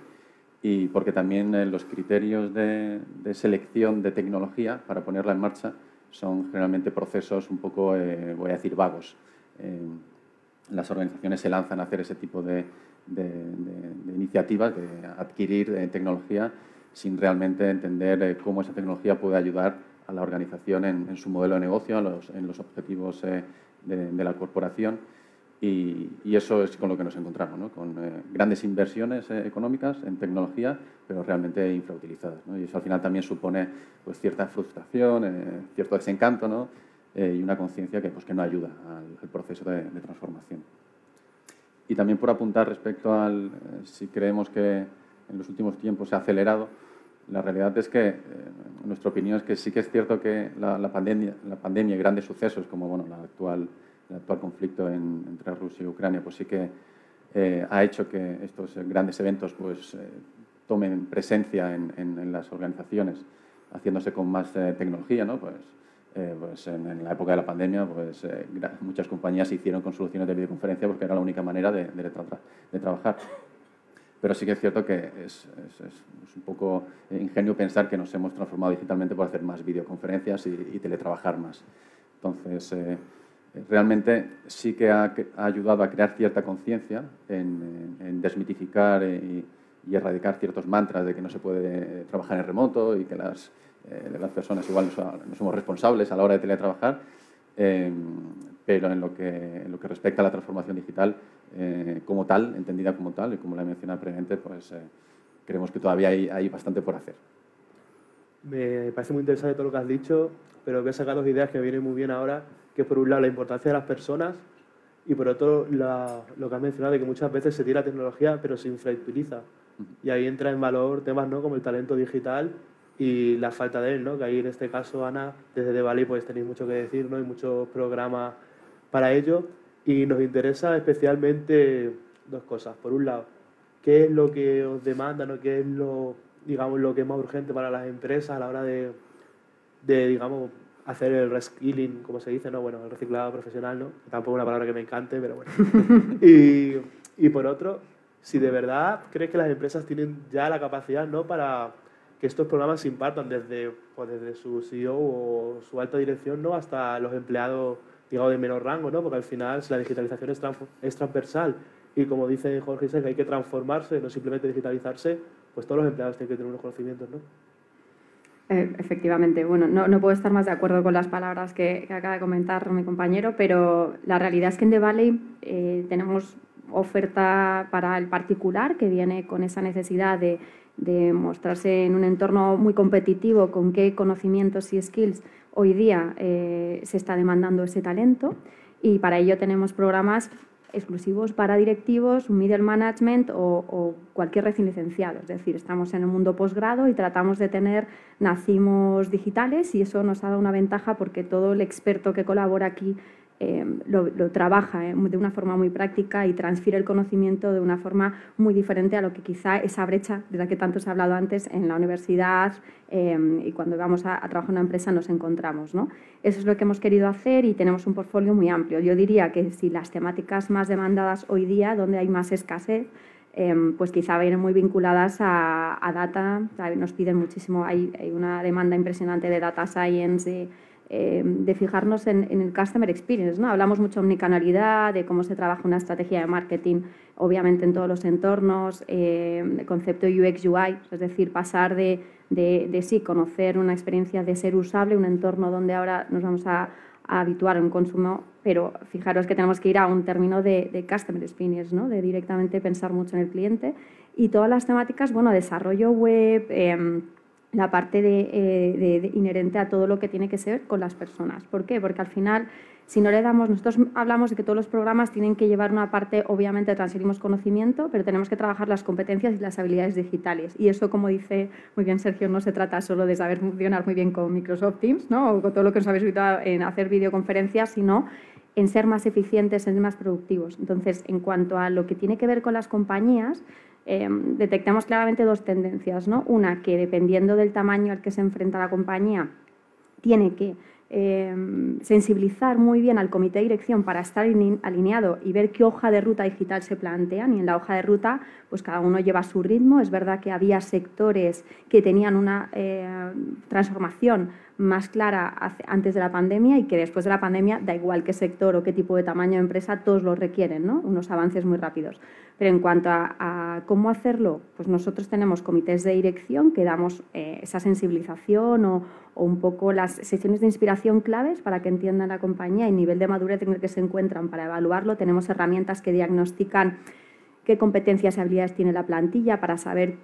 y porque también los criterios de, de, selección de tecnología para ponerla en marcha son generalmente procesos un poco, voy a decir, vagos. las organizaciones se lanzan a hacer ese tipo de, iniciativas, de adquirir eh, tecnología sin realmente entender eh, cómo esa tecnología puede ayudar a la organización en, su modelo de negocio, en los, objetivos eh, de, la corporación. Y, eso es con lo que nos encontramos, con grandes inversiones económicas en tecnología, pero realmente infrautilizadas. Y eso al final también supone pues, cierta frustración, cierto desencanto y una conciencia que, pues, que no ayuda al, proceso de transformación. Y también por apuntar respecto al eh, si creemos que en los últimos tiempos se ha acelerado, la realidad es que, eh, nuestra opinión es que sí que es cierto que la, pandemia, la pandemia y grandes sucesos como bueno, la actual, el actual conflicto entre Rusia y Ucrania, pues sí que eh, ha hecho que estos grandes eventos pues, tomen presencia en, en, las organizaciones, haciéndose con más tecnología, ¿no? Pues, eh, pues en, la época de la pandemia, pues eh, muchas compañías se hicieron con soluciones de videoconferencia porque era la única manera de, de, trabajar. Pero sí que es cierto que es, es, un poco ingenio pensar que nos hemos transformado digitalmente por hacer más videoconferencias y, teletrabajar más. Entonces, eh, realmente sí que ha, ayudado a crear cierta conciencia en, desmitificar y, erradicar ciertos mantras de que no se puede trabajar en remoto y que las eh, personas igual no, somos responsables a la hora de teletrabajar, eh, pero en lo, que, respecta a la transformación digital eh, como tal, entendida como tal, y como la he mencionado previamente, pues creemos que todavía hay, hay, bastante por hacer. Me parece muy interesante todo lo que has dicho, pero voy a sacar dos ideas que vienen muy bien ahora, que por un lado la importancia de las personas y por otro lo que has mencionado de que muchas veces se tira tecnología pero se infrautiliza. Y ahí entra en valor temas ¿no? como el talento digital y la falta de él, ¿no? que ahí en este caso, Ana, desde The Valley pues tenéis mucho que decir ¿no? y muchos programas para ello y nos interesa especialmente dos cosas. Por un lado, ¿qué es lo que os demandan o qué es lo, digamos, lo que es más urgente para las empresas a la hora de, de digamos, hacer el reskilling, como se dice, ¿no? Bueno, el reciclado profesional, ¿no? Tampoco una palabra que me encante, pero bueno. [LAUGHS] y, y por otro, si de verdad crees que las empresas tienen ya la capacidad, ¿no? Para que estos programas se impartan desde, pues desde su CEO o su alta dirección ¿no? hasta los empleados digamos, de menor rango, ¿no? porque al final la digitalización es, es transversal y como dice Jorge hay que transformarse, no simplemente digitalizarse, pues todos los empleados tienen que tener unos conocimientos. ¿no? Eh, efectivamente, bueno, no, no, puedo estar más de acuerdo con las palabras que, acaba de comentar mi compañero, pero la realidad es que en The Valley eh, tenemos oferta para el particular que viene con esa necesidad de, mostrarse en un entorno muy competitivo con qué conocimientos y skills hoy día eh, se está demandando ese talento. Y para ello tenemos programas exclusivos para directivos, middle management o, cualquier recién licenciado. Es decir, estamos en el mundo posgrado y tratamos de tener nacimos digitales y eso nos ha dado una ventaja porque todo el experto que colabora aquí eh, lo, trabaja eh, de una forma muy práctica y transfiere el conocimiento de una forma muy diferente a lo que quizá esa brecha de la que tanto se ha hablado antes en la universidad eh, y cuando vamos a, trabajar en una empresa nos encontramos. ¿no? Eso es lo que hemos querido hacer y tenemos un portfolio muy amplio. Yo diría que si las temáticas más demandadas hoy día, donde hay más escasez, pues quizá vienen muy vinculadas a, data, nos piden muchísimo, hay, hay, una demanda impresionante de data science, eh, de fijarnos en, el customer experience. ¿no? Hablamos mucho de omnicanalidad, de cómo se trabaja una estrategia de marketing, obviamente en todos los entornos, eh, el concepto UX UI, es decir, pasar de, de, sí, conocer una experiencia de ser usable, un entorno donde ahora nos vamos a, habituar a un consumo, pero fijaros que tenemos que ir a un término de, de customer experience, ¿no? de directamente pensar mucho en el cliente y todas las temáticas, bueno, desarrollo web, em, la parte eh, de, inherente a todo lo que tiene que ser con las personas. ¿Por qué? Porque al final, si no le damos, nosotros hablamos de que todos los programas tienen que llevar una parte, obviamente transferimos conocimiento, pero tenemos que trabajar las competencias y las habilidades digitales. Y eso, como dice muy bien Sergio, no se trata solo de saber funcionar muy bien con Microsoft Teams ¿no? o con todo lo que nos habéis visto en hacer videoconferencias, sino en ser más eficientes, en ser más productivos. Entonces, en cuanto a lo que tiene que ver con las compañías, Em, detectamos claramente dos tendencias. ¿no? Una, que dependiendo del tamaño al que se enfrenta la compañía, tiene que em, sensibilizar muy bien al comité de dirección para estar alineado y ver qué hoja de ruta digital se plantean. Y en la hoja de ruta, pues cada uno lleva su ritmo. Es verdad que había sectores que tenían una eh, transformación más clara antes de la pandemia y que después de la pandemia, da igual qué sector o qué tipo de tamaño de empresa, todos lo requieren, ¿no? unos avances muy rápidos. Pero en cuanto a, cómo hacerlo, pues nosotros tenemos comités de dirección que damos eh, esa sensibilización o, un poco las sesiones de inspiración claves para que entiendan la compañía y el nivel de madurez en el que se encuentran para evaluarlo. Tenemos herramientas que diagnostican qué competencias y habilidades tiene la plantilla para saber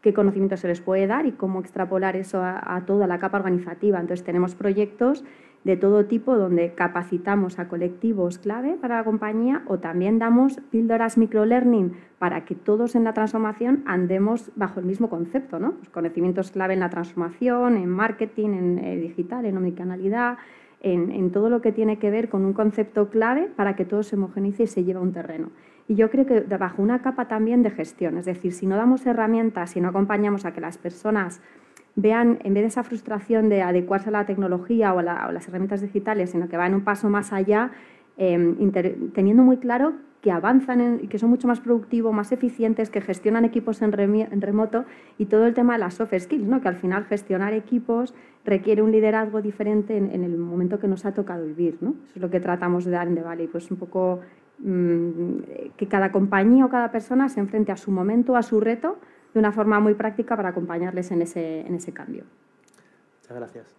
qué conocimiento se les puede dar y cómo extrapolar eso a, toda la capa organizativa. Entonces tenemos proyectos de todo tipo donde capacitamos a colectivos clave para la compañía o también damos píldoras microlearning para que todos en la transformación andemos bajo el mismo concepto, ¿no? Pues conocimientos clave en la transformación, en marketing, en eh, digital, en omnicanalidad, en, en, todo lo que tiene que ver con un concepto clave para que todo se homogenice y se lleve a un terreno. Y yo creo que bajo una capa también de gestión, es decir, si no damos herramientas, si no acompañamos a que las personas vean, en vez de esa frustración de adecuarse a la tecnología o a, las herramientas digitales, sino que van un paso más allá, em, teniendo muy claro que avanzan y que son mucho más productivos, más eficientes, que gestionan equipos en, remoto y todo el tema de las soft skills, ¿no? que al final gestionar equipos requiere un liderazgo diferente en, el momento que nos ha tocado vivir. ¿no? Eso es lo que tratamos de dar en The Valley, pues un poco que cada compañía o cada persona se enfrente a su momento, a su reto, de una forma muy práctica para acompañarles en ese, en ese cambio. Muchas gracias.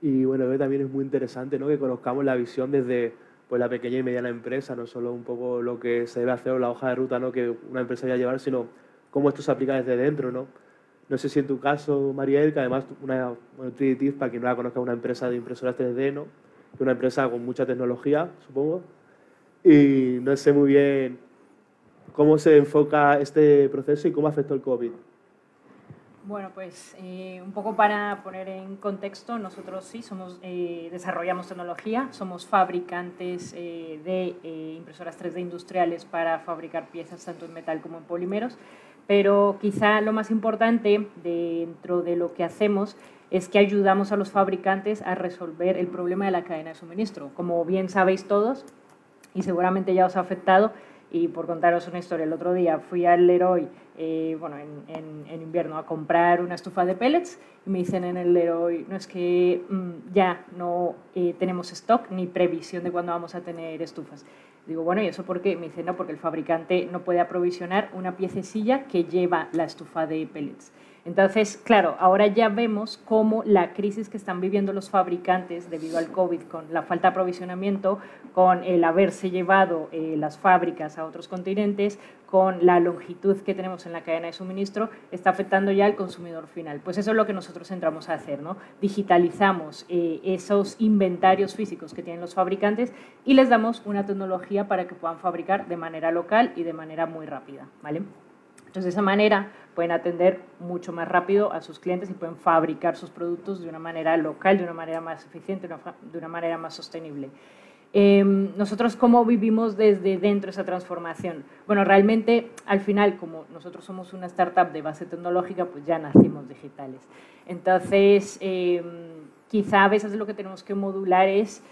Y bueno, también es muy interesante ¿no? que conozcamos la visión desde pues, la pequeña y mediana empresa, no solo un poco lo que se debe hacer o la hoja de ruta ¿no? que una empresa debe llevar, sino cómo esto se aplica desde dentro. ¿no? No sé si en tu caso, Mariel, que además una, bueno, 3D para quien no la conozca, una empresa de impresoras 3D, ¿no? una empresa con mucha tecnología, supongo, y no sé muy bien cómo se enfoca este proceso y cómo afectó el COVID. Bueno, pues eh, un poco para poner en contexto, nosotros sí somos, eh, desarrollamos tecnología, somos fabricantes eh, de impresoras 3D industriales para fabricar piezas tanto en metal como en polímeros, pero quizá lo más importante dentro de lo que hacemos es que ayudamos a los fabricantes a resolver el problema de la cadena de suministro. Como bien sabéis todos, y seguramente ya os ha afectado. Y por contaros una historia, el otro día fui al Leroy, eh, bueno, en, en, invierno, a comprar una estufa de pellets y me dicen en el Leroy, no es que mm, ya no eh, tenemos stock ni previsión de cuándo vamos a tener estufas. Digo, bueno, ¿y eso por qué? Me dicen, no, porque el fabricante no puede aprovisionar una piececilla que lleva la estufa de pellets. Entonces, claro, ahora ya vemos cómo la crisis que están viviendo los fabricantes debido al COVID, con la falta de aprovisionamiento, con el haberse llevado eh, las fábricas a otros continentes, con la longitud que tenemos en la cadena de suministro, está afectando ya al consumidor final. Pues eso es lo que nosotros entramos a hacer, ¿no? Digitalizamos eh, esos inventarios físicos que tienen los fabricantes y les damos una tecnología para que puedan fabricar de manera local y de manera muy rápida, ¿vale? Entonces, de esa manera pueden atender mucho más rápido a sus clientes y pueden fabricar sus productos de una manera local, de una manera más eficiente, de una manera más sostenible. Em, nosotros cómo vivimos desde dentro esa transformación. Bueno, realmente al final, como nosotros somos una startup de base tecnológica, pues ya nacimos digitales. Entonces, em, quizá a veces lo que tenemos que modular es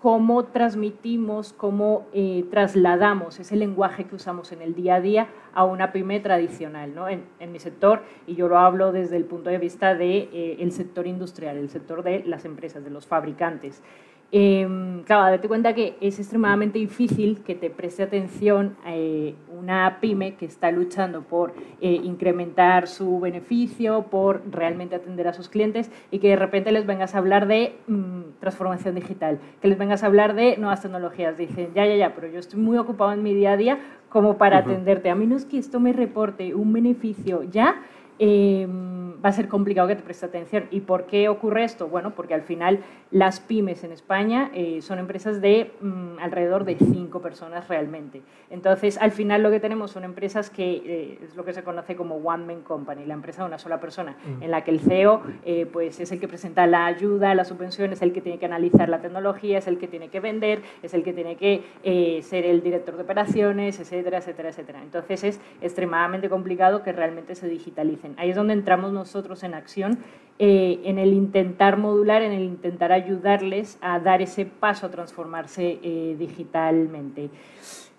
cómo transmitimos, cómo eh, trasladamos ese lenguaje que usamos en el día a día a una pyme tradicional. ¿no? En, mi sector, y yo lo hablo desde el punto de vista del de, eh, sector industrial, el sector de las empresas, de los fabricantes. Eh, claro, date cuenta que es extremadamente difícil que te preste atención eh, una pyme que está luchando por eh, incrementar su beneficio, por realmente atender a sus clientes y que de repente les vengas a hablar de mm, transformación digital, que les vengas a hablar de nuevas tecnologías. Dicen, ya, ya, ya, pero yo estoy muy ocupado en mi día a día como para atenderte. A menos que esto me reporte un beneficio ya, Em, va a ser complicado que te preste atención. ¿Y por qué ocurre esto? Bueno, porque al final las pymes en España eh, son empresas de mm, alrededor de cinco personas realmente. Entonces, al final lo que tenemos son empresas que eh, es lo que se conoce como one man company, la empresa de una sola persona, mm. en la que el CEO eh, pues es el que presenta la ayuda, la subvención, es el que tiene que analizar la tecnología, es el que tiene que vender, es el que tiene que ser el director de operaciones, etcétera, etcétera, etcétera. Entonces, es extremadamente complicado que realmente se digitalicen. Ahí es donde entramos nosotros en acción, eh, en el intentar modular, en el intentar ayudarles a dar ese paso a transformarse eh, digitalmente.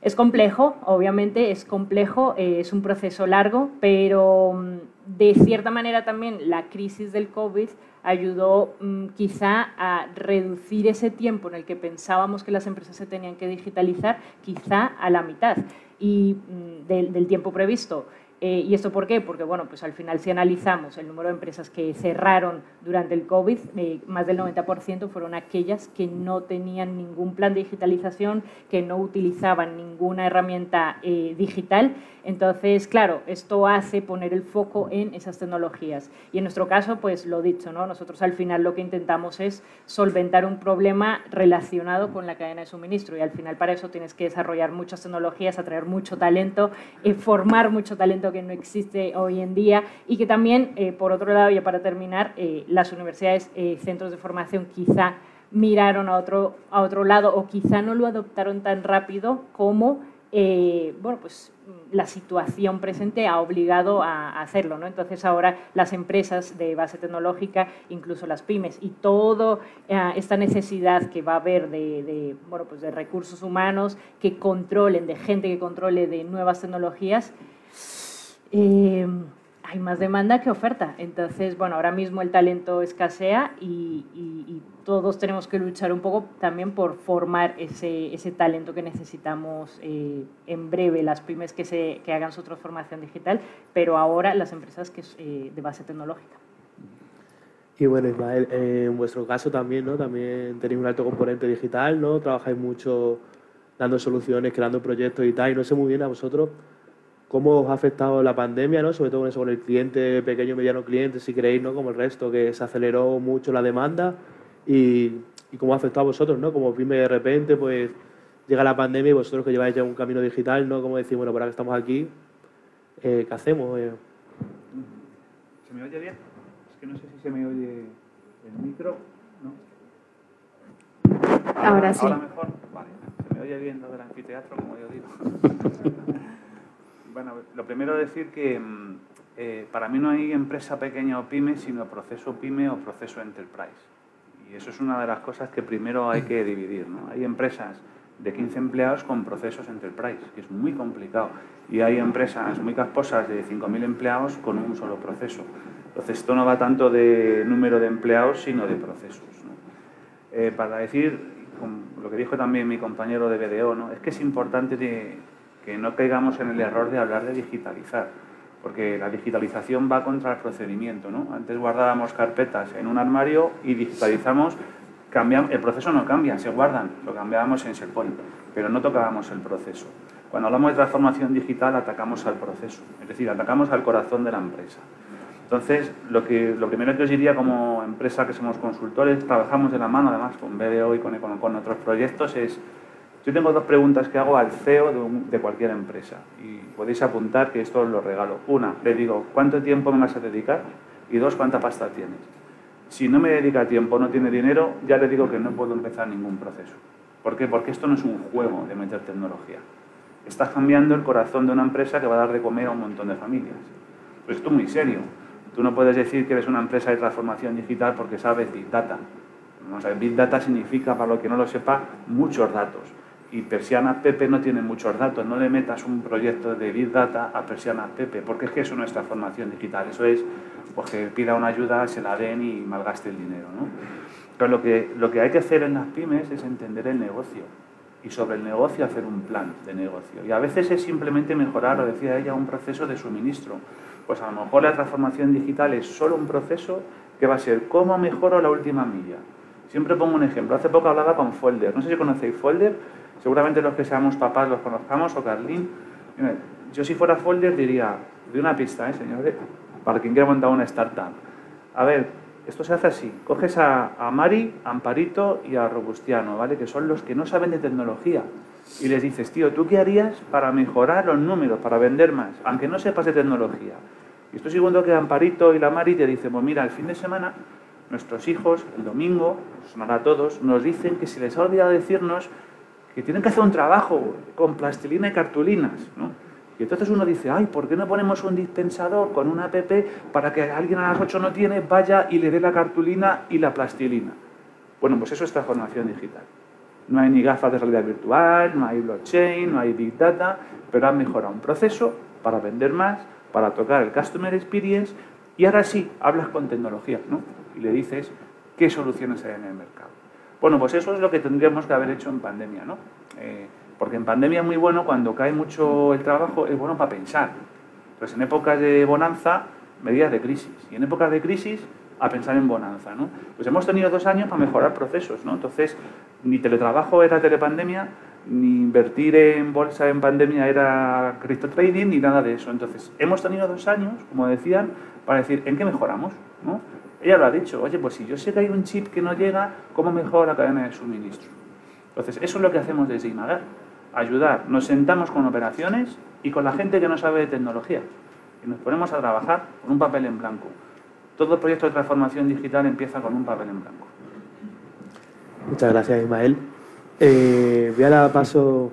Es complejo, obviamente es complejo, eh, es un proceso largo, pero mm, de cierta manera también la crisis del COVID ayudó mm, quizá a reducir ese tiempo en el que pensábamos que las empresas se tenían que digitalizar, quizá a la mitad y, mm, del tiempo previsto. Eh, ¿Y esto por qué? Porque, bueno, pues al final si analizamos el número de empresas que cerraron durante el COVID, eh, más del 90% fueron aquellas que no tenían ningún plan de digitalización, que no utilizaban ninguna herramienta eh, digital. Entonces, claro, esto hace poner el foco en esas tecnologías. Y en nuestro caso, pues lo dicho, ¿no? Nosotros al final lo que intentamos es solventar un problema relacionado con la cadena de suministro y al final para eso tienes que desarrollar muchas tecnologías, atraer mucho talento, formar mucho talento que no existe hoy en día y que también, eh, por otro lado, ya para terminar, eh, las universidades, eh, centros de formación quizá miraron a otro, a otro lado o quizá no lo adoptaron tan rápido como bueno, pues la situación presente ha obligado a hacerlo. ¿no? Entonces ahora las empresas de base tecnológica, incluso las pymes y toda esta necesidad que va a haber de, de, bueno, pues de recursos humanos que controlen, de gente que controle de nuevas tecnologías, eh, hay más demanda que oferta. Entonces, bueno, ahora mismo el talento escasea y, todos tenemos que luchar un poco también por formar ese, ese talento que necesitamos eh, en breve, las pymes que, se, que hagan su transformación digital, pero ahora las empresas que eh, de base tecnológica. Y bueno, Ismael, en vuestro caso también, ¿no? También tenéis un alto componente digital, ¿no? Trabajáis mucho dando soluciones, creando proyectos y tal, y no sé muy bien a vosotros cómo os ha afectado la pandemia, ¿no? sobre todo con eso, con el cliente, pequeño, mediano cliente, si queréis, ¿no? como el resto, que se aceleró mucho la demanda y, y cómo ha afectado a vosotros, ¿no? como pyme de repente, pues llega la pandemia y vosotros que lleváis ya un camino digital, ¿no? Como decir, bueno, para que estamos aquí, eh, ¿qué hacemos? Eh, ¿Se me oye bien? Es que no sé si se me oye el micro, ¿no? Ahora, sí. Ahora mejor, vale. Se me oye bien lo del anfiteatro, como yo digo. [LAUGHS] Bueno, lo primero decir que mm, eh, para mí no hay empresa pequeña o pyme, sino proceso pyme o proceso enterprise. Y eso es una de las cosas que primero hay que dividir. ¿no? Hay empresas de 15 empleados con procesos enterprise, que es muy complicado. Y hay empresas muy casposas de 5.000 empleados con un solo proceso. Entonces, esto no va tanto de número de empleados, sino de procesos. Eh, para decir, lo que dijo también mi compañero de BDO, ¿no? es que es importante de, que no caigamos en el error de hablar de digitalizar. porque la digitalización va contra el procedimiento. ¿no? Antes guardábamos carpetas en un armario y digitalizamos, cambiamos, el proceso no cambia, se guardan, lo cambiábamos en SharePoint, pero no tocábamos el proceso. Cuando hablamos de transformación digital atacamos al proceso, es decir, atacamos al corazón de la empresa. Entonces, lo, que, lo primero que os diría como empresa que somos consultores, trabajamos de la mano además con BDO y con, con otros proyectos, es yo tengo dos preguntas que hago al CEO de, cualquier empresa y podéis apuntar que esto os lo regalo. Una, le digo, ¿cuánto tiempo me vas a dedicar? Y dos, ¿cuánta pasta tienes? Si no me dedica tiempo, no tiene dinero, ya le digo que no puedo empezar ningún proceso. ¿Por qué? Porque esto no es un juego de meter tecnología. Estás cambiando el corazón de una empresa que va a dar de comer a un montón de familias. Pues esto es muy serio. Tú no puedes decir que eres una empresa de transformación digital porque sabes Big Data. Big Data significa, para lo que no lo sepa, muchos datos y Persiana Pepe no tiene muchos datos. No le metas un proyecto de Big Data a Persiana Pepe, porque es que eso no es transformación digital. Eso es pues, que pida una ayuda, se la den y malgaste el dinero. ¿no? Pero lo que, lo que hay que hacer en las pymes es entender el negocio y sobre el negocio hacer un plan de negocio. Y a veces es simplemente mejorar, lo decía ella, un proceso de suministro. Pues a lo mejor la transformación digital es solo un proceso que va a ser cómo mejoro la última milla. Siempre pongo un ejemplo. Hace poco hablaba con Folder. No sé si conocéis Folder Seguramente los que seamos papás los conozcamos, o Carlín. Yo si fuera folder diría, de una pista, ¿eh, señores? Para quien quiera montar una startup. A ver, esto se hace así. Coges a, a, Mari, a Amparito y a Robustiano, ¿vale? Que son los que no saben de tecnología. Y les dices, tío, ¿tú qué harías para mejorar los números, para vender más? Aunque no sepas de tecnología. Y esto segundo que Amparito y la Mari te dicen, pues mira, el fin de semana nuestros hijos, el domingo, sonará a todos, nos dicen que si les ha olvidado decirnos que tienen que hacer un trabajo con plastilina y cartulinas, ¿no? Y entonces uno dice, ay, ¿por qué no ponemos un dispensador con una app para que alguien a las 8 no tiene, vaya y le dé la cartulina y la plastilina? Bueno, pues eso es transformación digital. No hay ni gafas de realidad virtual, no hay blockchain, no hay big data, pero han mejorado un proceso para vender más, para tocar el customer experience y ahora sí, hablas con tecnología, ¿no? Y le dices qué soluciones hay en el mercado. Bueno, pues eso es lo que tendríamos que haber hecho en pandemia, ¿no? Eh, porque en pandemia es muy bueno, cuando cae mucho el trabajo, es bueno para pensar. Pues en épocas de bonanza, medidas de crisis. Y en épocas de crisis, a pensar en bonanza, ¿no? Pues hemos tenido dos años para mejorar procesos, ¿no? Entonces, ni teletrabajo era telepandemia, ni invertir en bolsa en pandemia era cripto trading, ni nada de eso. Entonces, hemos tenido dos años, como decían, para decir, ¿en qué mejoramos? ¿no? Ella lo ha dicho, oye, pues si yo sé que hay un chip que no llega, ¿cómo mejora la cadena de suministro? Entonces, eso es lo que hacemos desde Imagar, ayudar. Nos sentamos con operaciones y con la gente que no sabe de tecnología. Y nos ponemos a trabajar con un papel en blanco. Todo proyecto de transformación digital empieza con un papel en blanco. Muchas gracias, Ismael. Eh, voy a dar paso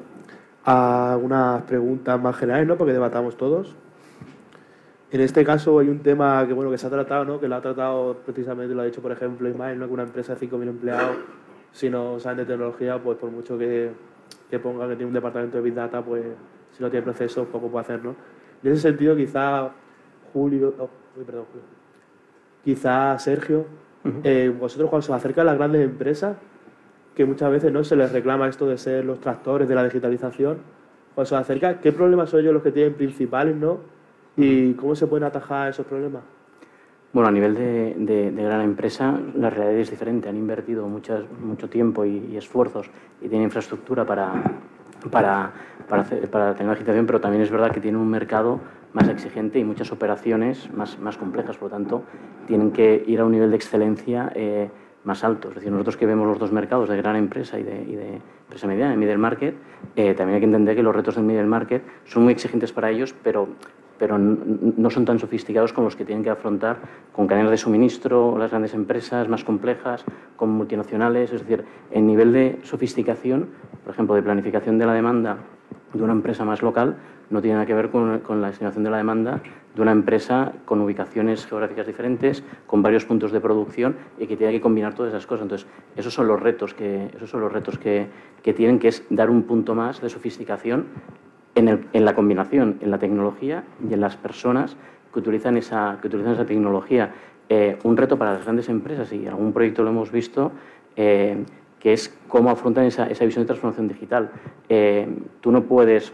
a unas preguntas más generales, ¿no? Porque debatamos todos. En este caso hay un tema que bueno que se ha tratado, ¿no? que lo ha tratado precisamente, lo ha dicho por ejemplo Ismael, ¿no? que una empresa de 5.000 empleados, si no saben de tecnología, pues por mucho que, que ponga que tiene un departamento de Big Data, pues si no tiene procesos, poco puede hacer. ¿no? En ese sentido, quizá Julio, oh, perdón, Julio, quizá Sergio, eh, vosotros cuando se acercan a las grandes empresas, que muchas veces no se les reclama esto de ser los tractores de la digitalización, cuando se acerca, ¿qué problemas son ellos los que tienen principales, no? ¿Y cómo se pueden atajar esos problemas? Bueno, a nivel de, gran empresa, la realidad es diferente. Han invertido muchas, mucho tiempo y, esfuerzos y tienen infraestructura para, para, para, hacer, para tener agitación, pero también es verdad que tienen un mercado más exigente y muchas operaciones más, más complejas. Por lo tanto, tienen que ir a un nivel de excelencia eh, más alto. Es decir, nosotros que vemos los dos mercados de gran empresa y de, y de empresa mediana, el middle market, eh, también hay que entender que los retos del middle market son muy exigentes para ellos, pero pero no son tan sofisticados como los que tienen que afrontar con cadenas de suministro, las grandes empresas más complejas, con multinacionales. Es decir, el nivel de sofisticación, por ejemplo, de planificación de la demanda de una empresa más local, no tiene nada que ver con, la estimación de la demanda de una empresa con ubicaciones geográficas diferentes, con varios puntos de producción y que tiene que combinar todas esas cosas. Entonces, esos son los retos que, esos son los retos que, que tienen, que es dar un punto más de sofisticación en, la combinación, en la tecnología y en las personas que utilizan esa, que utilizan esa tecnología. Eh, un reto para las grandes empresas, y en algún proyecto lo hemos visto, eh, que es cómo afrontan esa, esa, visión de transformación digital. Eh, tú no puedes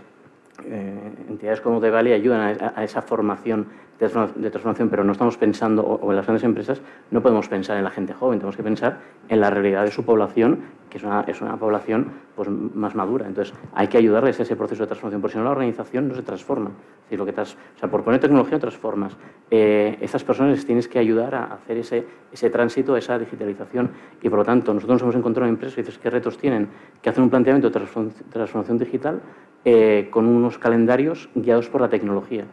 entidades como Devali ayudan a, esa formación de, transformación, pero no estamos pensando, o, en las grandes empresas, no podemos pensar en la gente joven, tenemos que pensar en la realidad de su población, que es una, es una población pues, más madura. Entonces, hay que ayudarles a ese proceso de transformación, porque si no la organización no se transforma. Es decir, lo que o sea, por poner tecnología transformas. Eh, personas tienes que ayudar a hacer ese, ese tránsito, esa digitalización, y por lo tanto, nosotros nos hemos encontrado en empresas y dices, ¿qué retos tienen? Que hacen un planteamiento de transformación digital eh, con unos calendarios guiados por la tecnología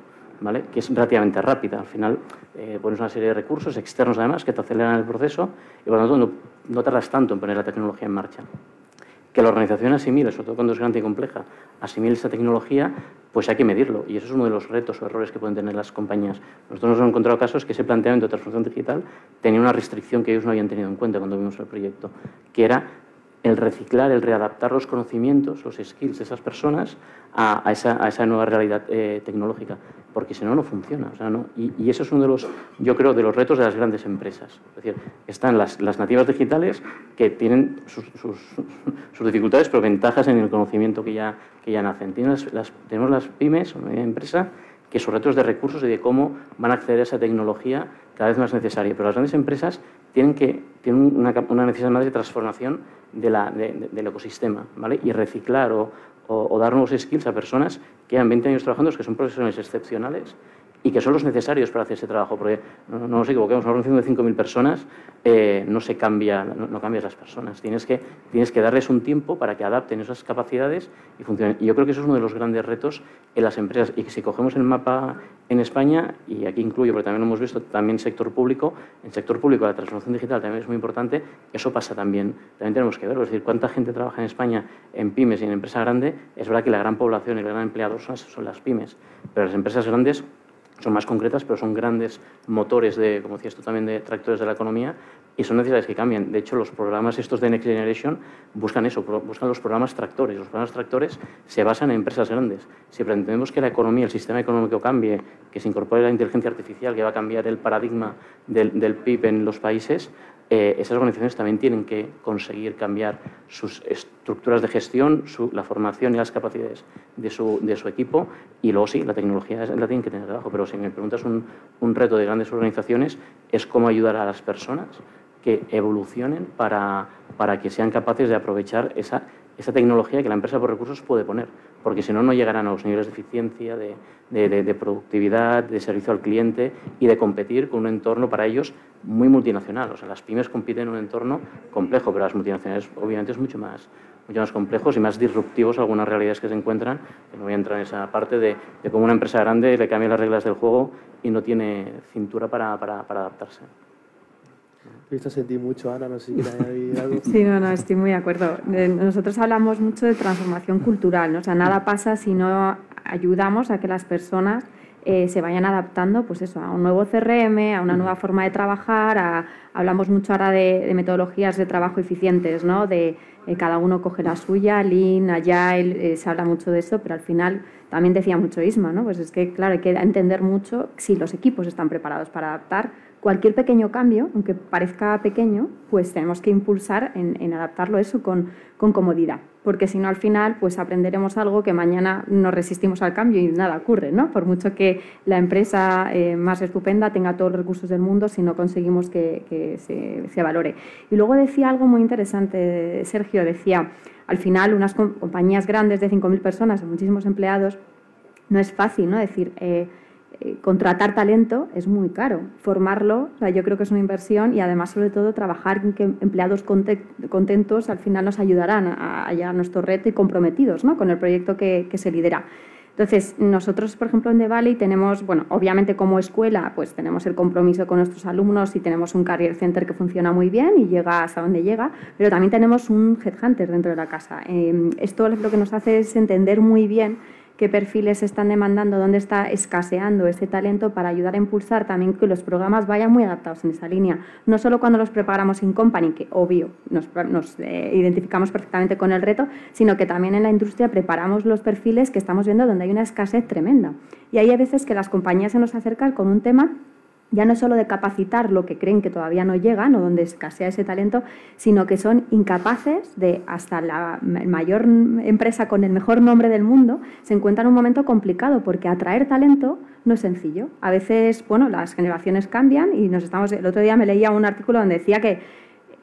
que es relativamente rápida. Al final eh, pones una serie de recursos externos además que te aceleran el proceso y por lo tanto no, tardas tanto en poner la tecnología en marcha. Que la organización asimile, sobre todo cuando es grande y compleja, asimile esta tecnología, pues hay que medirlo. Y eso es uno de los retos o errores que pueden tener las compañías. Nosotros nos hemos encontrado casos que ese planteamiento de transformación digital tenía una restricción que ellos no habían tenido en cuenta cuando vimos el proyecto, que era el reciclar, el readaptar los conocimientos, los skills de esas personas a, esa, nueva realidad eh, tecnológica, porque si no, no funciona. O sea, ¿no? Y, eso es uno de los, yo creo, de los retos de las grandes empresas. Es decir, están las, nativas digitales que tienen sus, dificultades, pero ventajas en el conocimiento que ya, nacen. tenemos las pymes, una empresa, que sus retos de recursos y de cómo van a acceder a esa tecnología cada vez más necesaria. Pero las grandes empresas tienen, que, tienen una, necesidad más de transformación del ecosistema ¿vale? y reciclar o, o, dar nuevos skills a personas que llevan 20 años trabajando, que son profesionales excepcionales y que son los necesarios para hacer ese trabajo, porque no, nos equivoquemos, una organización de 5.000 personas eh, no se cambia, no, cambias las personas, tienes que, tienes que darles un tiempo para que adapten esas capacidades y funcionen. Y yo creo que eso es uno de los grandes retos en las empresas. Y que si cogemos el mapa en España, y aquí incluyo, porque también lo hemos visto, también sector público, en sector público la transformación digital también es muy importante, eso pasa también, también tenemos que verlo, es decir, cuánta gente trabaja en España en pymes y en empresa grande, es verdad que la gran población y el gran empleador son, son las pymes, pero las empresas grandes son más concretas, pero son grandes motores de, como decías tú también, de tractores de la economía y son necesidades que cambian. De hecho, los programas estos de Next Generation buscan eso, buscan los programas tractores. Los programas tractores se basan en empresas grandes. Si pretendemos que la economía, el sistema económico cambie, que se incorpore la inteligencia artificial, que va a cambiar el paradigma del, del PIB en los países, eh, esas organizaciones también tienen que conseguir cambiar sus estructuras de gestión, la formación y las capacidades de su, equipo y luego sí, la tecnología la tienen que tener debajo. Pero si me preguntas un, un reto de grandes organizaciones es cómo ayudar a las personas que evolucionen para, para que sean capaces de aprovechar esa, esa tecnología que la empresa por recursos puede poner, porque si no, no llegarán a los niveles de eficiencia, de, productividad, de servicio al cliente y de competir con un entorno para ellos muy multinacional. O sea, las pymes compiten en un entorno complejo, pero las multinacionales obviamente es mucho más, mucho más complejos y más disruptivos algunas realidades que se encuentran. no voy a entrar en esa parte de, cómo una empresa grande le cambia las reglas del juego y no tiene cintura para adaptarse. Visto sentí mucho, Ana, no sé si quieres algo. [LAUGHS] Sí, no, no, estoy muy de acuerdo. Nosotros hablamos mucho de transformación cultural, ¿no? o sea, nada pasa si no ayudamos a que las personas eh, se vayan adaptando pues eso, a un nuevo CRM, a una nueva forma de trabajar, hablamos mucho ahora de, metodologías de trabajo eficientes, ¿no? de eh, cada uno coge la suya, Lean, Agile, eh, se habla mucho de eso, pero al final también decía mucho Isma, ¿no? pues es que claro, hay que entender mucho si los equipos están preparados para adaptar cualquier pequeño cambio, aunque parezca pequeño, pues tenemos que impulsar en, adaptarlo eso con, comodidad, porque si no al final pues aprenderemos algo que mañana nos resistimos al cambio y nada ocurre, ¿no? Por mucho que la empresa eh, más estupenda tenga todos los recursos del mundo, si no conseguimos que, se, valore. Y luego decía algo muy interesante, Sergio, decía, al final unas compañías grandes de 5.000 personas, muchísimos empleados, no es fácil, ¿no? Decir, eh, eh, contratar talento es muy caro. Formarlo, yo creo que es una inversión y además, sobre todo, trabajar en que empleados contentos al final nos ayudarán a, a nuestro reto y comprometidos ¿no? con el proyecto que, se lidera. Entonces, nosotros, por ejemplo, en The tenemos, bueno, obviamente como escuela, pues tenemos el compromiso con nuestros alumnos y tenemos un career center que funciona muy bien y llega hasta donde llega, pero también tenemos un headhunter dentro de la casa. Eh, esto lo que nos hace es entender muy bien qué perfiles están demandando, dónde está escaseando ese talento para ayudar a impulsar también que los programas vayan muy adaptados en esa línea. No solo cuando los preparamos en company, que obvio nos, eh, identificamos perfectamente con el reto, sino que también en la industria preparamos los perfiles que estamos viendo donde hay una escasez tremenda. Y hay a veces que las compañías se nos acercan con un tema ya no solo de capacitar lo que creen que todavía no llegan o donde escasea ese talento, sino que son incapaces de, hasta la mayor empresa con el mejor nombre del mundo, se encuentra en un momento complicado porque atraer talento no es sencillo. A veces, bueno, las generaciones cambian y nos estamos... El otro día me leía un artículo donde decía que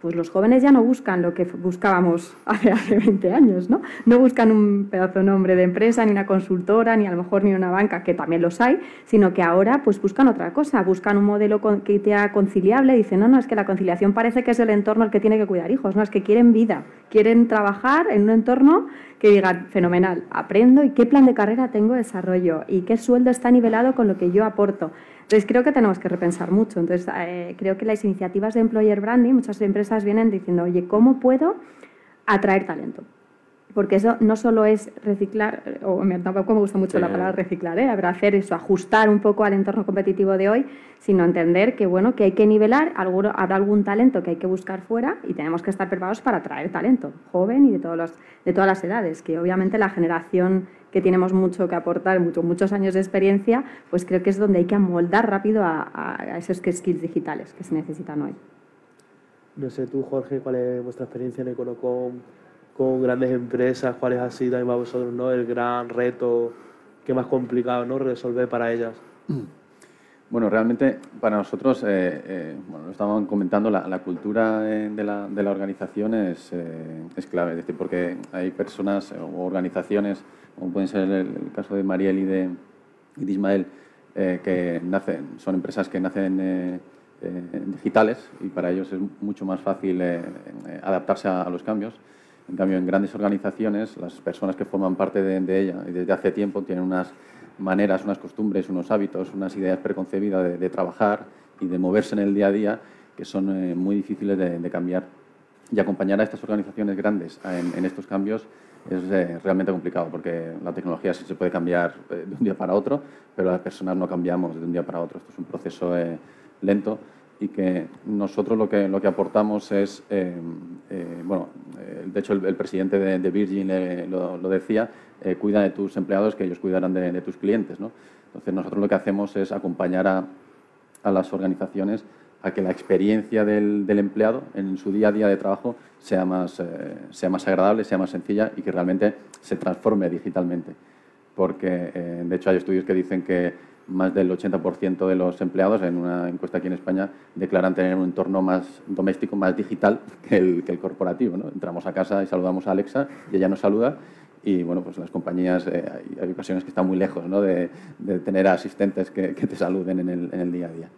pues los jóvenes ya no buscan lo que buscábamos [LAUGHS] hace, hace 20 años, ¿no? No buscan un pedazo de nombre de empresa, ni una consultora, ni a lo mejor ni una banca, que también los hay, sino que ahora pues buscan otra cosa, buscan un modelo que sea conciliable, dicen, no, no, es que la conciliación parece que es el entorno al que tiene que cuidar hijos, no, es que quieren vida, quieren trabajar en un entorno que digan, fenomenal, aprendo y qué plan de carrera tengo desarrollo y qué sueldo está nivelado con lo que yo aporto. Entonces, creo que tenemos que repensar mucho. Entonces, eh, creo que las iniciativas de employer branding, muchas empresas vienen diciendo, oye, ¿cómo puedo atraer talento? Porque eso no solo es reciclar, o tampoco me gusta mucho la palabra reciclar, ¿eh? habrá hacer eso, ajustar un poco al entorno competitivo de hoy, sino entender que bueno, que hay que nivelar, alguno, habrá algún talento que hay que buscar fuera y tenemos que estar preparados para atraer talento, joven y de, todos los, de todas las edades, que obviamente la generación que tenemos mucho que aportar, mucho, muchos años de experiencia, pues creo que es donde hay que amoldar rápido a, a esos skills digitales que se necesitan hoy. No sé tú, Jorge, cuál es vuestra experiencia en Econocom con grandes empresas, cuál es así también para vosotros ¿no? el gran reto que más complicado ¿no? resolver para ellas. Bueno, realmente para nosotros, eh, eh, bueno, lo estaban comentando, la, cultura de la, de, la, organización es, eh, es, clave, es decir, porque hay personas o organizaciones, como pueden ser el, caso de Mariel y de, Ismael, que nacen, son empresas que nacen digitales y para ellos es mucho más fácil adaptarse a los cambios. En cambio, en grandes organizaciones, las personas que forman parte de, ella y desde hace tiempo tienen unas maneras, unas costumbres, unos hábitos, unas ideas preconcebidas de, trabajar y de moverse en el día a día que son eh, muy difíciles de, cambiar. Y acompañar a estas organizaciones grandes en, estos cambios es eh, realmente complicado porque la tecnología sí se puede cambiar eh, de un día para otro, pero las personas no cambiamos de un día para otro. Esto es un proceso lento y que nosotros lo que, lo que aportamos es, eh, eh, bueno, eh, de hecho el, presidente de, Virgin lo, decía, cuida de tus empleados que ellos cuidarán de, tus clientes. ¿no? Entonces nosotros lo que hacemos es acompañar a, a las organizaciones a que la experiencia del, del, empleado en su día a día de trabajo sea más, sea más agradable, sea más sencilla y que realmente se transforme digitalmente. Porque, de hecho, hay estudios que dicen que más del 80% de los empleados en una encuesta aquí en España declaran tener un entorno más doméstico, más digital [LAUGHS] que el, corporativo. Entramos a casa y saludamos a Alexa y ella nos saluda y bueno, pues las compañías eh, hay, ocasiones que están muy lejos de, tener asistentes que, te saluden en el, día a día.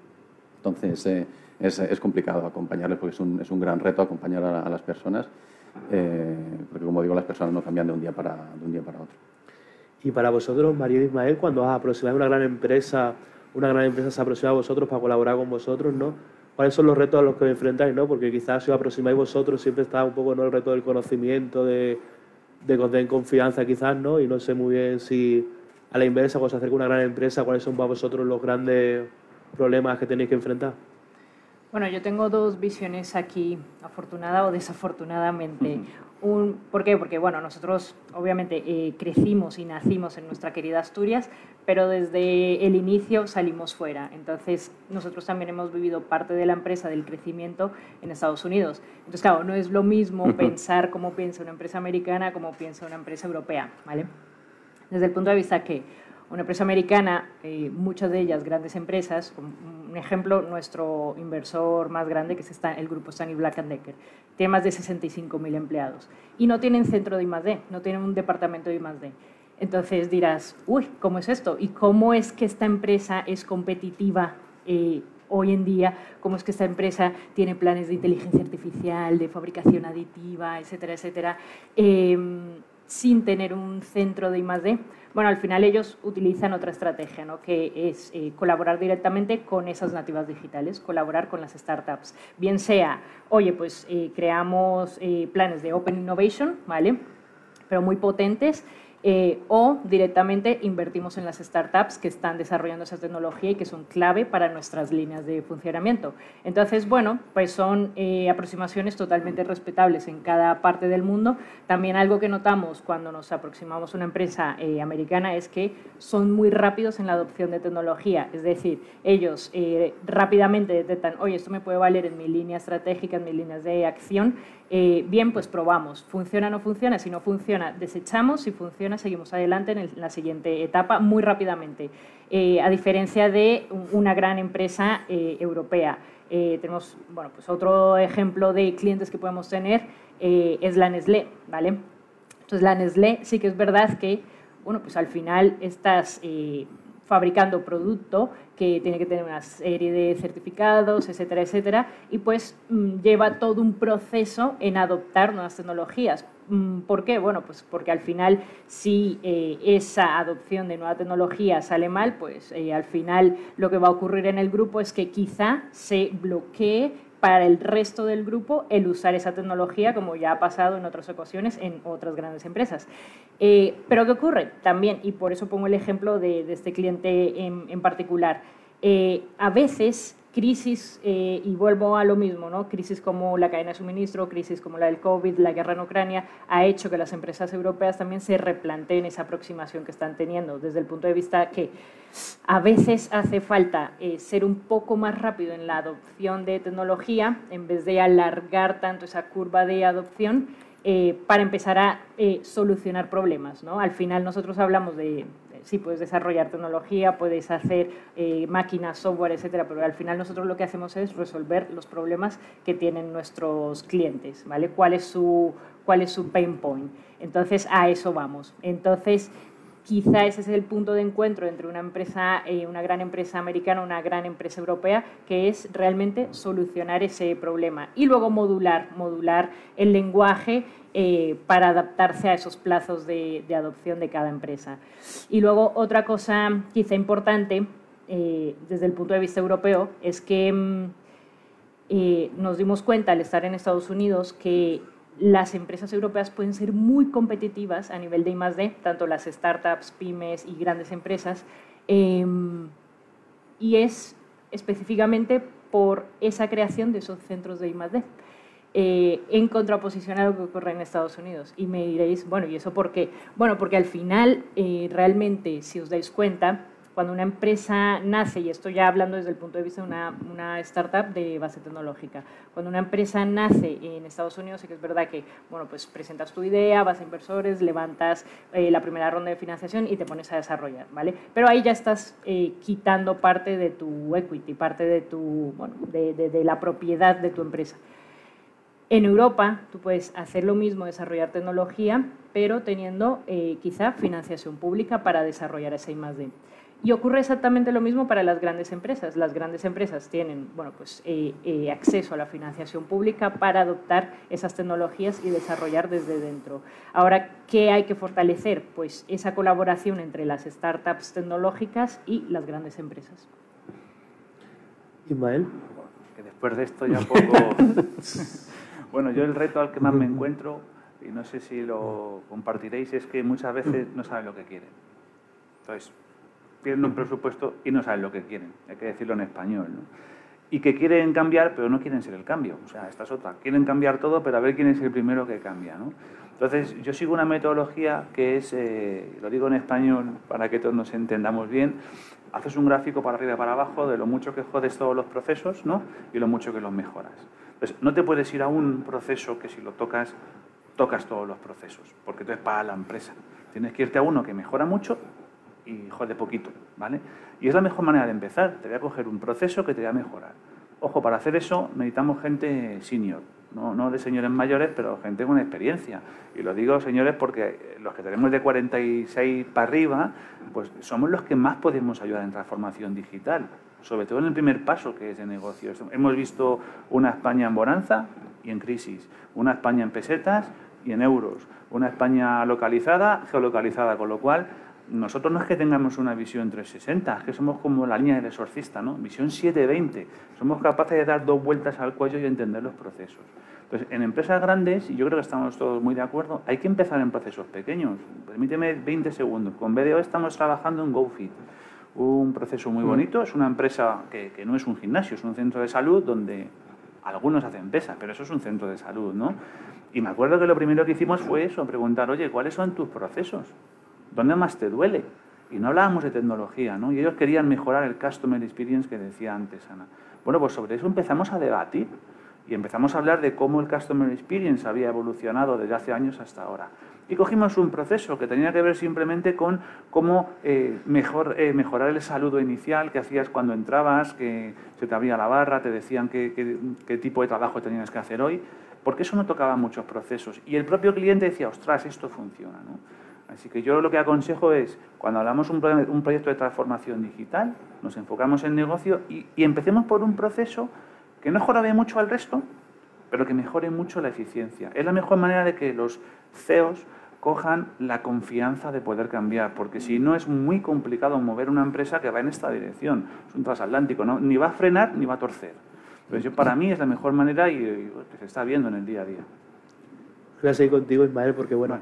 Entonces eh, es, es, complicado acompañarles porque es un, es un gran reto acompañar a, las personas eh, porque como digo las personas no cambian de un día para, de un día para otro. Y para vosotros, María Ismael, cuando os aproximáis a una gran empresa, una gran empresa se aproxima a vosotros para colaborar con vosotros, ¿no? ¿Cuáles son los retos a los que os enfrentáis, no? Porque quizás si os aproximáis vosotros siempre está un poco ¿no? el reto del conocimiento, de, de que os den confianza quizás, ¿no? Y no sé muy bien si a la inversa, cuando se acerca una gran empresa, ¿cuáles son para vosotros los grandes problemas que tenéis que enfrentar? Bueno, yo tengo dos visiones aquí, afortunada o desafortunadamente. Un, ¿Por qué? Porque bueno, nosotros obviamente eh, crecimos y nacimos en nuestra querida Asturias, pero desde el inicio salimos fuera. Entonces, nosotros también hemos vivido parte de la empresa del crecimiento en Estados Unidos. Entonces, claro, no es lo mismo pensar como piensa una empresa americana como piensa una empresa europea, ¿vale? Desde el punto de vista que una empresa americana, eh, muchas de ellas grandes empresas, un ejemplo, nuestro inversor más grande, que es el grupo Stanley Black Decker, tiene más de 65.000 empleados y no tienen centro de I+.D., no tienen un departamento de I+.D. Entonces dirás, uy, ¿cómo es esto? ¿Y cómo es que esta empresa es competitiva eh, hoy en día? ¿Cómo es que esta empresa tiene planes de inteligencia artificial, de fabricación aditiva, etcétera, etcétera, em, sin tener un centro de I+.D.? Bueno, al final ellos utilizan otra estrategia, ¿no? que es eh, colaborar directamente con esas nativas digitales, colaborar con las startups. Bien sea, oye, pues eh, creamos eh, planes de Open Innovation, ¿vale? Pero muy potentes eh, o directamente invertimos en las startups que están desarrollando esa tecnología y que son clave para nuestras líneas de funcionamiento. Entonces, bueno, pues son eh, aproximaciones totalmente respetables en cada parte del mundo. También algo que notamos cuando nos aproximamos a una empresa eh, americana es que son muy rápidos en la adopción de tecnología, es decir, ellos rápidamente detectan, oye, esto me puede valer en mi línea estratégica, en mis líneas de acción, eh, bien, pues probamos. ¿Funciona o no funciona? Si no funciona, desechamos. Si funciona, seguimos adelante en, la siguiente etapa muy rápidamente. Eh, a diferencia de una gran empresa eh, europea. tenemos, bueno, pues otro ejemplo de clientes que podemos tener es la Nestlé, ¿vale? Entonces, la Nestlé sí que es verdad que, bueno, pues al final estás fabricando producto que tiene que tener una serie de certificados, etcétera, etcétera, y pues mm, lleva todo un proceso en adoptar nuevas tecnologías. Mm, ¿Por qué? Bueno, pues porque al final si eh, esa adopción de nueva tecnología sale mal, pues eh, al final lo que va a ocurrir en el grupo es que quizá se bloquee para el resto del grupo el usar esa tecnología, como ya ha pasado en otras ocasiones en otras grandes empresas. Eh, pero ¿qué ocurre? También, y por eso pongo el ejemplo de, este cliente en, particular, eh, a veces crisis, eh, y vuelvo a lo mismo, ¿no? crisis como la cadena de suministro, crisis como la del COVID, la guerra en Ucrania, ha hecho que las empresas europeas también se replanteen esa aproximación que están teniendo, desde el punto de vista que a veces hace falta eh, ser un poco más rápido en la adopción de tecnología, en vez de alargar tanto esa curva de adopción, eh, para empezar a solucionar problemas. ¿no? Al final nosotros hablamos de, sí, puedes desarrollar tecnología, puedes hacer eh, máquinas, software, etcétera, pero al final nosotros lo que hacemos es resolver los problemas que tienen nuestros clientes, ¿vale? ¿Cuál es su, cuál es su pain point? Entonces, a eso vamos. Entonces, quizá ese es el punto de encuentro entre una empresa, eh, una gran empresa americana, una gran empresa europea, que es realmente solucionar ese problema y luego modular, modular el lenguaje eh, para adaptarse a esos plazos de, adopción de cada empresa. Y luego otra cosa quizá importante eh, desde el punto de vista europeo es que mm, eh, nos dimos cuenta al estar en Estados Unidos que las empresas europeas pueden ser muy competitivas a nivel de I+.D., tanto las startups, pymes y grandes empresas, em, y es específicamente por esa creación de esos centros de I+.D. Eh, en contraposición a lo que ocurre en Estados Unidos. Y me diréis, bueno, ¿y eso por qué? Bueno, porque al final, eh, realmente, si os dais cuenta, cuando una empresa nace, y esto ya hablando desde el punto de vista de una, startup de base tecnológica, cuando una empresa nace en Estados Unidos, que es verdad que, bueno, pues presentas tu idea, vas a inversores, levantas eh, la primera ronda de financiación y te pones a desarrollar, ¿vale? Pero ahí ya estás quitando parte de tu equity, parte de tu, bueno, de la propiedad de tu empresa. En Europa tú puedes hacer lo mismo, desarrollar tecnología, pero teniendo eh, quizá financiación pública para desarrollar esa I+.D. Y ocurre exactamente lo mismo para las grandes empresas. Las grandes empresas tienen bueno, pues, eh, eh, acceso a la financiación pública para adoptar esas tecnologías y desarrollar desde dentro. Ahora, ¿qué hay que fortalecer? Pues esa colaboración entre las startups tecnológicas y las grandes empresas. Ismael. Que después de esto ya poco... [LAUGHS] Bueno, yo el reto al que más me encuentro, y no sé si lo compartiréis, es que muchas veces no saben lo que quieren. Entonces, piden un presupuesto y no saben lo que quieren, hay que decirlo en español. ¿no? Y que quieren cambiar, pero no quieren ser el cambio. O sea, esta es otra. Quieren cambiar todo, pero a ver quién es el primero que cambia. ¿no? Entonces, yo sigo una metodología que es, eh, lo digo en español para que todos nos entendamos bien, haces un gráfico para arriba y para abajo de lo mucho que jodes todos los procesos ¿no? y lo mucho que los mejoras. Pues no te puedes ir a un proceso que si lo tocas, tocas todos los procesos, porque entonces para la empresa. Tienes que irte a uno que mejora mucho y jode poquito, ¿vale? Y es la mejor manera de empezar. Te voy a coger un proceso que te va a mejorar. Ojo, para hacer eso necesitamos gente senior, no, no de señores mayores, pero gente con experiencia. Y lo digo, señores, porque los que tenemos de 46 para arriba, pues somos los que más podemos ayudar en transformación digital sobre todo en el primer paso que es de negocio. Hemos visto una España en bonanza y en crisis, una España en pesetas y en euros, una España localizada, geolocalizada, con lo cual nosotros no es que tengamos una visión 360, es que somos como la línea del exorcista, ¿no? Visión 720. Somos capaces de dar dos vueltas al cuello y entender los procesos. Entonces, en empresas grandes, y yo creo que estamos todos muy de acuerdo, hay que empezar en procesos pequeños. Permíteme 20 segundos. Con BDO estamos trabajando en GoFit, un proceso muy mm. bonito. Es una empresa que, que no es un gimnasio, es un centro de salud donde algunos hacen pesas, pero eso es un centro de salud, ¿no? Y me acuerdo que lo primero que hicimos fue eso, preguntar, oye, ¿cuáles son tus procesos? ¿Dónde más te duele? Y no hablábamos de tecnología, ¿no? Y ellos querían mejorar el customer experience que decía antes Ana. Bueno, pues sobre eso empezamos a debatir y empezamos a hablar de cómo el customer experience había evolucionado desde hace años hasta ahora. Y cogimos un proceso que tenía que ver simplemente con cómo eh, eh, mejorar el saludo inicial que hacías cuando entrabas, que se te abría la barra, te decían qué, tipo de trabajo tenías que hacer hoy, porque eso no tocaba muchos procesos. Y el propio cliente decía, ostras, esto funciona. Así que yo lo que aconsejo es, cuando hablamos un, un proyecto de transformación digital, nos enfocamos en negocio y, empecemos por un proceso que no mejore mucho al resto, pero que mejore mucho la eficiencia. Es la mejor manera de que los CEOs cojan la confianza de poder cambiar, porque si no es muy complicado mover una empresa que va en esta dirección. Es un transatlántico, ¿no? ni va a frenar ni va a torcer. Entonces, yo, para mí es la mejor manera y, que se está viendo en el día a día. Voy a seguir contigo, Ismael, porque bueno,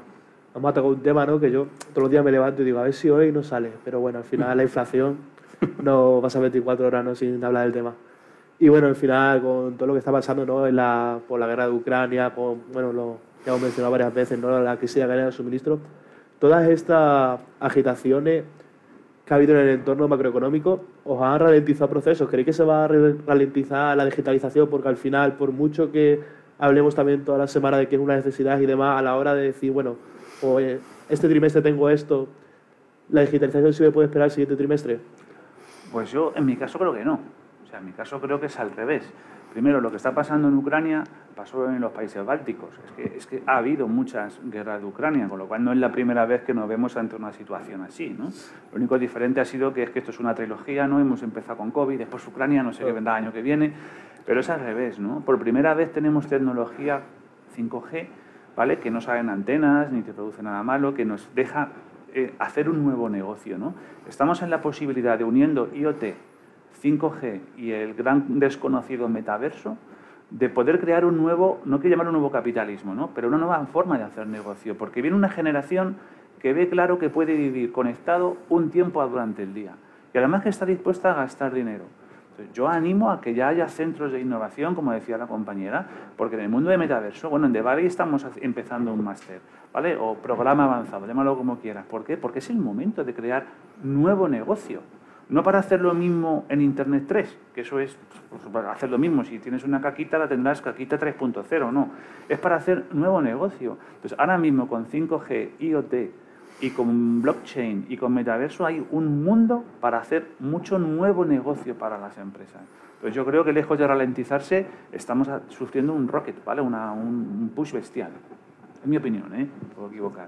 vamos a tocar un tema ¿no? que yo todos los días me levanto y digo, a ver si hoy no sale. Pero bueno, al final la inflación [LAUGHS] no pasa 24 horas ¿no? sin hablar del tema. Y bueno, al final, con todo lo que está pasando ¿no? en la, por la guerra de Ucrania, con, bueno, lo ya hemos mencionado varias veces, ¿no? la crisis de la cadena de suministro, todas estas agitaciones que ha habido en el entorno macroeconómico os han ralentizado procesos. ¿Creéis que se va a ralentizar la digitalización? Porque al final, por mucho que hablemos también toda la semana de que es una necesidad y demás, a la hora de decir, bueno, pues este trimestre tengo esto, ¿la digitalización sí me puede esperar el siguiente trimestre? Pues yo, en mi caso, creo que no. O sea, en mi caso creo que es al revés. Primero, lo que está pasando en Ucrania pasó en los países bálticos. Es que, ha habido muchas guerras de Ucrania, con lo cual no es la primera vez que nos vemos ante una situación así. Lo único diferente ha sido que es que esto es una trilogía, ¿no? hemos empezado con COVID, después Ucrania, no sé qué vendrá el año que viene, pero es al revés. ¿no? Por primera vez tenemos tecnología 5G, ¿vale? que no salen antenas ni te produce nada malo, que nos deja eh, hacer un nuevo negocio. Estamos en la posibilidad de uniendo IoT 5G y el gran desconocido metaverso, de poder crear un nuevo, no quiero llamar un nuevo capitalismo, ¿no? pero una nueva forma de hacer negocio, porque viene una generación que ve claro que puede vivir conectado un tiempo durante el día y además que está dispuesta a gastar dinero. yo animo a que ya haya centros de innovación, como decía la compañera, porque en el mundo de metaverso, bueno, en Valley estamos empezando un máster, ¿vale? O programa avanzado, llámalo como quieras. ¿Por qué? Porque es el momento de crear nuevo negocio. No para hacer lo mismo en Internet 3, que eso es pues, para hacer lo mismo. Si tienes una caquita, la tendrás caquita 3.0, no. Es para hacer nuevo negocio. Entonces, ahora mismo con 5G, IoT y con blockchain y con metaverso hay un mundo para hacer mucho nuevo negocio para las empresas. Entonces, yo creo que lejos de ralentizarse, estamos sufriendo un rocket, ¿vale? un push bestial. Es mi opinión, ¿eh? Puedo equivocar.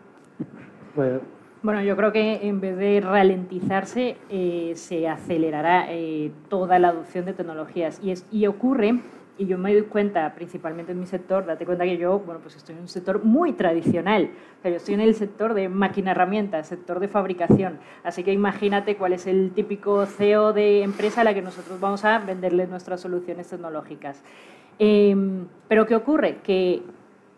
Bueno, bueno, yo creo que en vez de ralentizarse, eh, se acelerará eh, toda la adopción de tecnologías. Y, es, y ocurre, y yo me doy cuenta, principalmente en mi sector, date cuenta que yo, bueno, pues estoy en un sector muy tradicional. O sea, yo estoy en el sector de máquina herramientas, sector de fabricación. Así que imagínate cuál es el típico CEO de empresa a la que nosotros vamos a venderle nuestras soluciones tecnológicas. Em, pero ¿qué ocurre? Que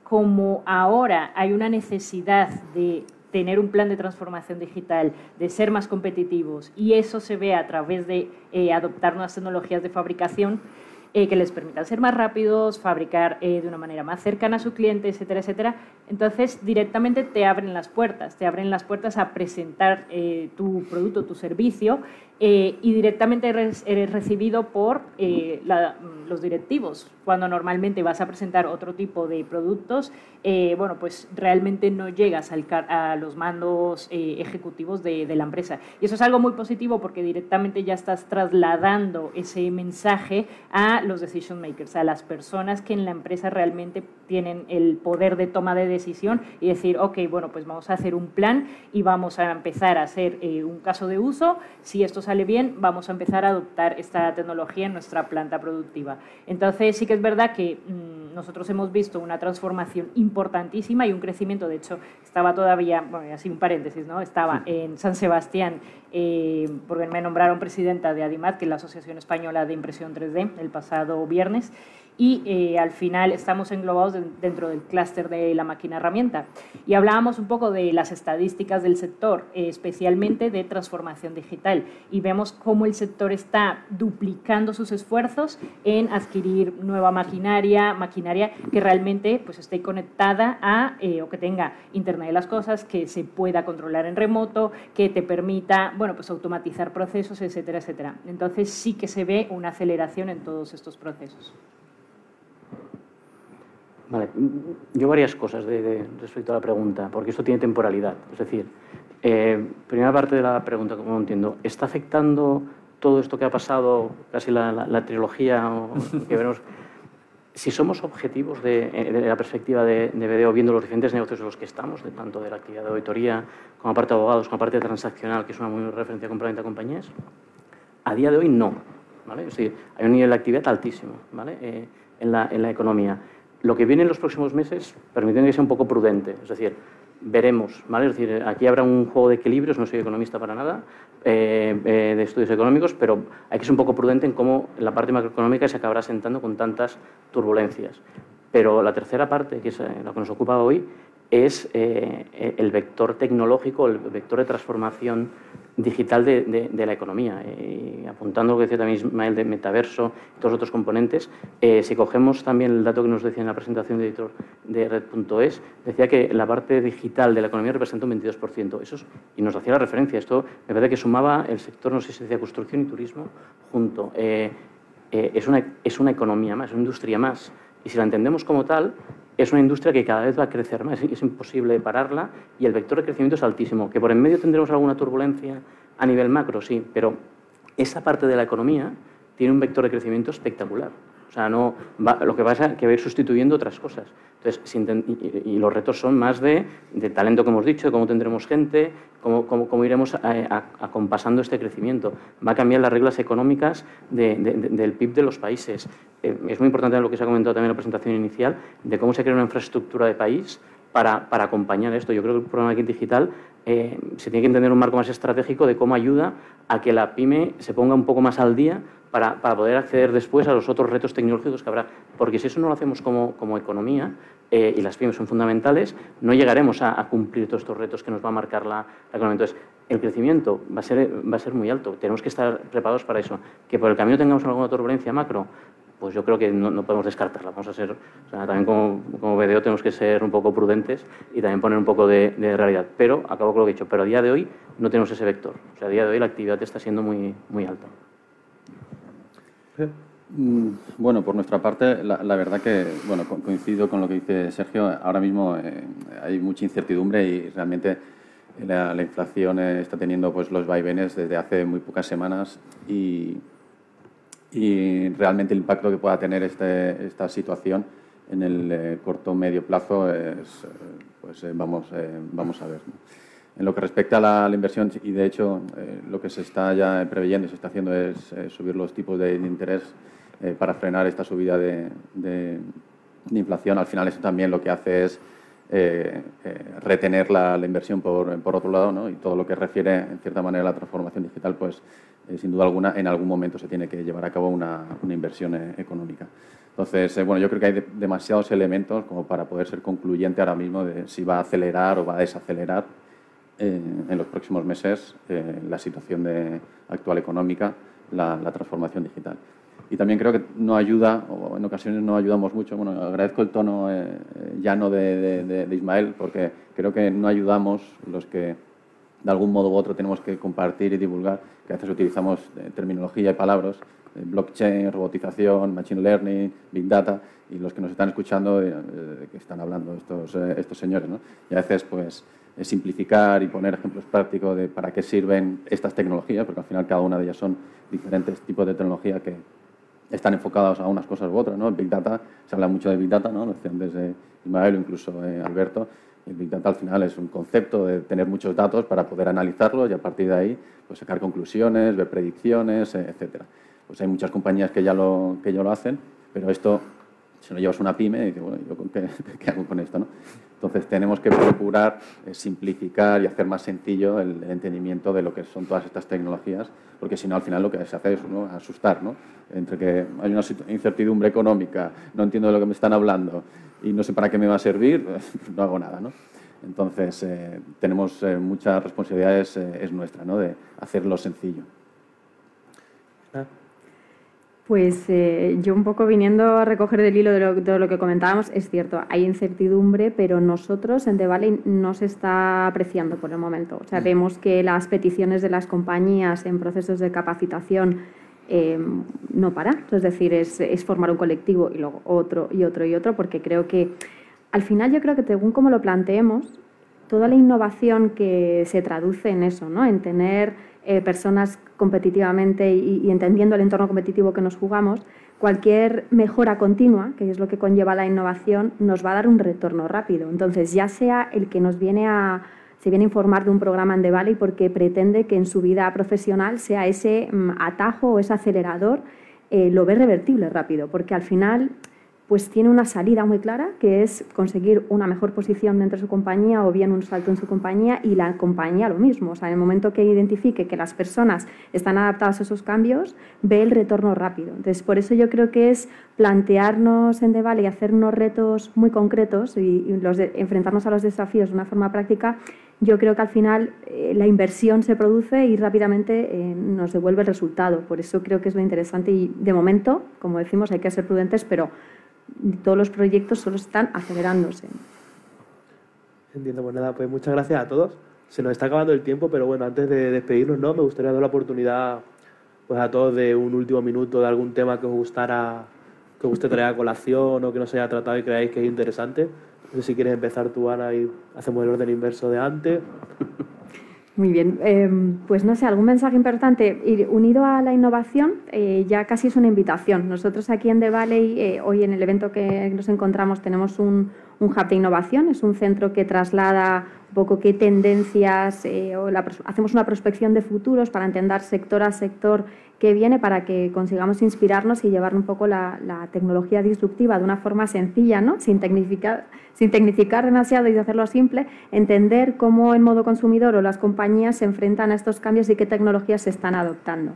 como ahora hay una necesidad de tener un plan de transformación digital, de ser más competitivos, y eso se ve a través de eh, adoptar nuevas tecnologías de fabricación eh, que les permitan ser más rápidos, fabricar eh, de una manera más cercana a su cliente, etcétera, etcétera. Entonces, directamente te abren las puertas, te abren las puertas a presentar tu producto, tu servicio eh, y directamente eres, recibido por eh, los directivos. Cuando normalmente vas a presentar otro tipo de productos, eh, bueno, pues realmente no llegas a los mandos ejecutivos de, de, la empresa. Y eso es algo muy positivo porque directamente ya estás trasladando ese mensaje a los decision makers, a las personas que en la empresa realmente tienen el poder de toma de decisión y decir, ok, bueno, pues vamos a hacer un plan y vamos a empezar a hacer un caso de uso. Si esto sale bien, vamos a empezar a adoptar esta tecnología en nuestra planta productiva. Entonces, sí que es verdad que mm, nosotros hemos visto una transformación importantísima y un crecimiento, de hecho, estaba todavía, bueno, así un paréntesis, ¿no? Estaba en San Sebastián, eh, porque me nombraron presidenta de ADIMAT, que es la Asociación Española de Impresión 3D, el pasado pasado viernes y eh, al final estamos englobados dentro del clúster de la máquina herramienta. Y hablábamos un poco de las estadísticas del sector, eh, especialmente de transformación digital, y vemos cómo el sector está duplicando sus esfuerzos en adquirir nueva maquinaria, maquinaria que realmente pues, esté conectada a eh, o que tenga Internet de las Cosas, que se pueda controlar en remoto, que te permita bueno, pues, automatizar procesos, etcétera, etcétera. Entonces sí que se ve una aceleración en todos estos procesos. Vale, yo varias cosas de, respecto a la pregunta, porque esto tiene temporalidad. Es decir, eh, primera parte de la pregunta, como entiendo, ¿está afectando todo esto que ha pasado, casi la, trilogía [LAUGHS] que veremos? Si somos objetivos de, la perspectiva de, de BDO, viendo los diferentes negocios en los que estamos, de tanto de la actividad de auditoría, como parte de abogados, como parte transaccional, que es una muy referencia complementaria a compañías, a día de hoy no. ¿vale? Es decir, hay un nivel de actividad altísimo ¿vale? Eh, en, la, en la economía. Lo que viene en los próximos meses, permitiendo que sea un poco prudente, es decir, veremos, ¿vale? Es decir, aquí habrá un juego de equilibrios, no soy economista para nada, eh, eh, de estudios económicos, pero hay que ser un poco prudente en cómo la parte macroeconómica se acabará sentando con tantas turbulencias. Pero la tercera parte, que es eh, la que nos ocupa hoy, es el vector tecnológico, el vector de transformación digital de, la economía. Y apuntando lo que decía también Ismael de metaverso y todos los otros componentes, eh, si cogemos también el dato que nos decía en la presentación de editor de Red.es, decía que la parte digital de la economía representa un 22%. Eso y nos hacía la referencia. Esto me parece que sumaba el sector, no sé si decía construcción y turismo, junto. Eh, eh, es, una, es una economía más, es una industria más. Y si la entendemos como tal, es una industria que cada vez va a crecer más, es imposible pararla y el vector de crecimiento es altísimo. Que por en medio tendremos alguna turbulencia a nivel macro, sí, pero esa parte de la economía tiene un vector de crecimiento espectacular. O sea, no lo que pasa es que va a ir sustituyendo otras cosas. Entonces, y, los retos son más de, talento que hemos dicho, de cómo tendremos gente, cómo, cómo, iremos acompasando este crecimiento. Va a cambiar las reglas económicas del PIB de los países. Eh, es muy importante lo que se ha comentado también en la presentación inicial, de cómo se crea una infraestructura de país para, acompañar esto. Yo creo que el programa Kit Digital eh, se tiene que entender un marco más estratégico de cómo ayuda a que la pyme se ponga un poco más al día para, poder acceder después a los otros retos tecnológicos que habrá. Porque si eso no lo hacemos como, como economía, eh, y las pymes son fundamentales, no llegaremos a, cumplir todos estos retos que nos va a marcar la, economía. Entonces, el crecimiento va a, ser, va a ser muy alto. Tenemos que estar preparados para eso. Que por el camino tengamos alguna turbulencia macro, pues yo creo que no, podemos descartarla. Vamos a ser, o sea, también como, como BDO tenemos que ser un poco prudentes y también poner un poco de, realidad. Pero, acabo con lo que he dicho, pero a día de hoy no tenemos ese vector. O sea, a día de hoy la actividad está siendo muy, muy alta. Mm, bueno, por nuestra parte, la, verdad que bueno, coincido con lo que dice Sergio. Ahora mismo eh, hay mucha incertidumbre y realmente la, inflación está teniendo pues, los vaivenes desde hace muy pocas semanas y, y realmente el impacto que pueda tener este, esta situación en el eh, corto medio plazo es, eh, pues eh, vamos, vamos a ver. En lo que respecta a la, inversión, y de hecho lo que se está ya preveyendo y se está haciendo es subir los tipos de, interés para frenar esta subida de, de, inflación. Al final eso también lo que hace es retener la, inversión por, por, otro lado ¿no? y todo lo que refiere en cierta manera a la transformación digital pues eh, sin duda alguna, en algún momento se tiene que llevar a cabo una, inversión eh, económica. Entonces, eh, bueno, yo creo que hay demasiados elementos como para poder ser concluyente ahora mismo de si va a acelerar o va a desacelerar en los próximos meses la situación de, actual económica, la, transformación digital. Y también creo que no ayuda, o en ocasiones no ayudamos mucho. Bueno, agradezco el tono llano de, de Ismael, porque creo que no ayudamos los que de algún modo u otro tenemos que compartir y divulgar, que a veces utilizamos eh, terminología y palabras, eh, blockchain, robotización, machine learning, big data, y los que nos están escuchando, eh, que están hablando estos, estos señores. ¿no? Y a veces, pues, simplificar y poner ejemplos prácticos de para qué sirven estas tecnologías, porque al final cada una de ellas son diferentes tipos de tecnología que están enfocadas a unas cosas u otras. ¿no? Big Data, se habla mucho de Big Data, ¿no? desde Ismael o incluso Alberto, el Big Data al final es un concepto de tener muchos datos para poder analizarlos y a partir de ahí pues, sacar conclusiones, ver predicciones, eh, etcétera. Pues hay muchas compañías que ya lo, que ya lo hacen, pero esto, si no llevas una pyme, bueno, ¿yo [LAUGHS] qué, hago con esto? ¿no? Entonces tenemos que procurar eh, simplificar y hacer más sencillo el, entendimiento de lo que son todas estas tecnologías, porque si no al final lo que se hace es asustar, ¿no? Entre que hay una incertidumbre económica, no entiendo de lo que me están hablando y no sé para qué me va a servir, [LAUGHS] no hago nada, ¿no? Entonces eh, tenemos eh, muchas responsabilidades, es nuestra, ¿no? De hacerlo sencillo. Pues eh, yo un poco viniendo a recoger del hilo de lo, que comentábamos, es cierto, hay incertidumbre, pero nosotros en The Valley no se está apreciando por el momento. O sea, mm. vemos que las peticiones de las compañías en procesos de capacitación eh, no paran. Es decir, es, es, formar un colectivo y luego otro y otro y otro, porque creo que al final yo creo que según como lo planteemos, toda la innovación que se traduce en eso, ¿no? en tener eh, personas competitivamente y, entendiendo el entorno competitivo que nos jugamos, cualquier mejora continua, que es lo que conlleva la innovación, nos va a dar un retorno rápido. Entonces, ya sea el que nos viene a, se viene informar de un programa en The Valley porque pretende que en su vida profesional sea ese mm, atajo o ese acelerador, eh, lo ve revertible rápido, porque al final pues tiene una salida muy clara, que es conseguir una mejor posición dentro de su compañía o bien un salto en su compañía y la compañía lo mismo. O sea, en el momento que identifique que las personas están adaptadas a esos cambios, ve el retorno rápido. Entonces, por eso yo creo que es plantearnos en Devale y hacernos retos muy concretos y, los enfrentarnos a los desafíos de una forma práctica, yo creo que al final eh, la inversión se produce y rápidamente eh, nos devuelve el resultado. Por eso creo que es lo interesante y de momento, como decimos, hay que ser prudentes, pero todos los proyectos solo están acelerándose. Entiendo, pues nada, pues muchas gracias a todos. Se nos está acabando el tiempo, pero bueno, antes de despedirnos, ¿no? Me gustaría dar la oportunidad pues a todos de un último minuto de algún tema que os gustara, que os guste traer a colación o que no se haya tratado y creáis que es interesante. No sé si quieres empezar tú, Ana, y hacemos el orden inverso de antes. Muy bien, em, pues no sé, algún mensaje importante unido a la innovación, eh, ya casi es una invitación. Nosotros aquí en The Valley, eh, hoy en el evento que nos encontramos, tenemos un hub de innovación, es un centro que traslada un poco qué tendencias, eh, o hacemos una prospección de futuros para entender sector a sector qué viene para que consigamos inspirarnos y llevar un poco la, tecnología disruptiva de una forma sencilla, ¿no? sin, tecnificar, sin tecnificar demasiado y hacerlo simple, entender cómo el modo consumidor o las compañías se enfrentan a estos cambios y qué tecnologías se están adoptando.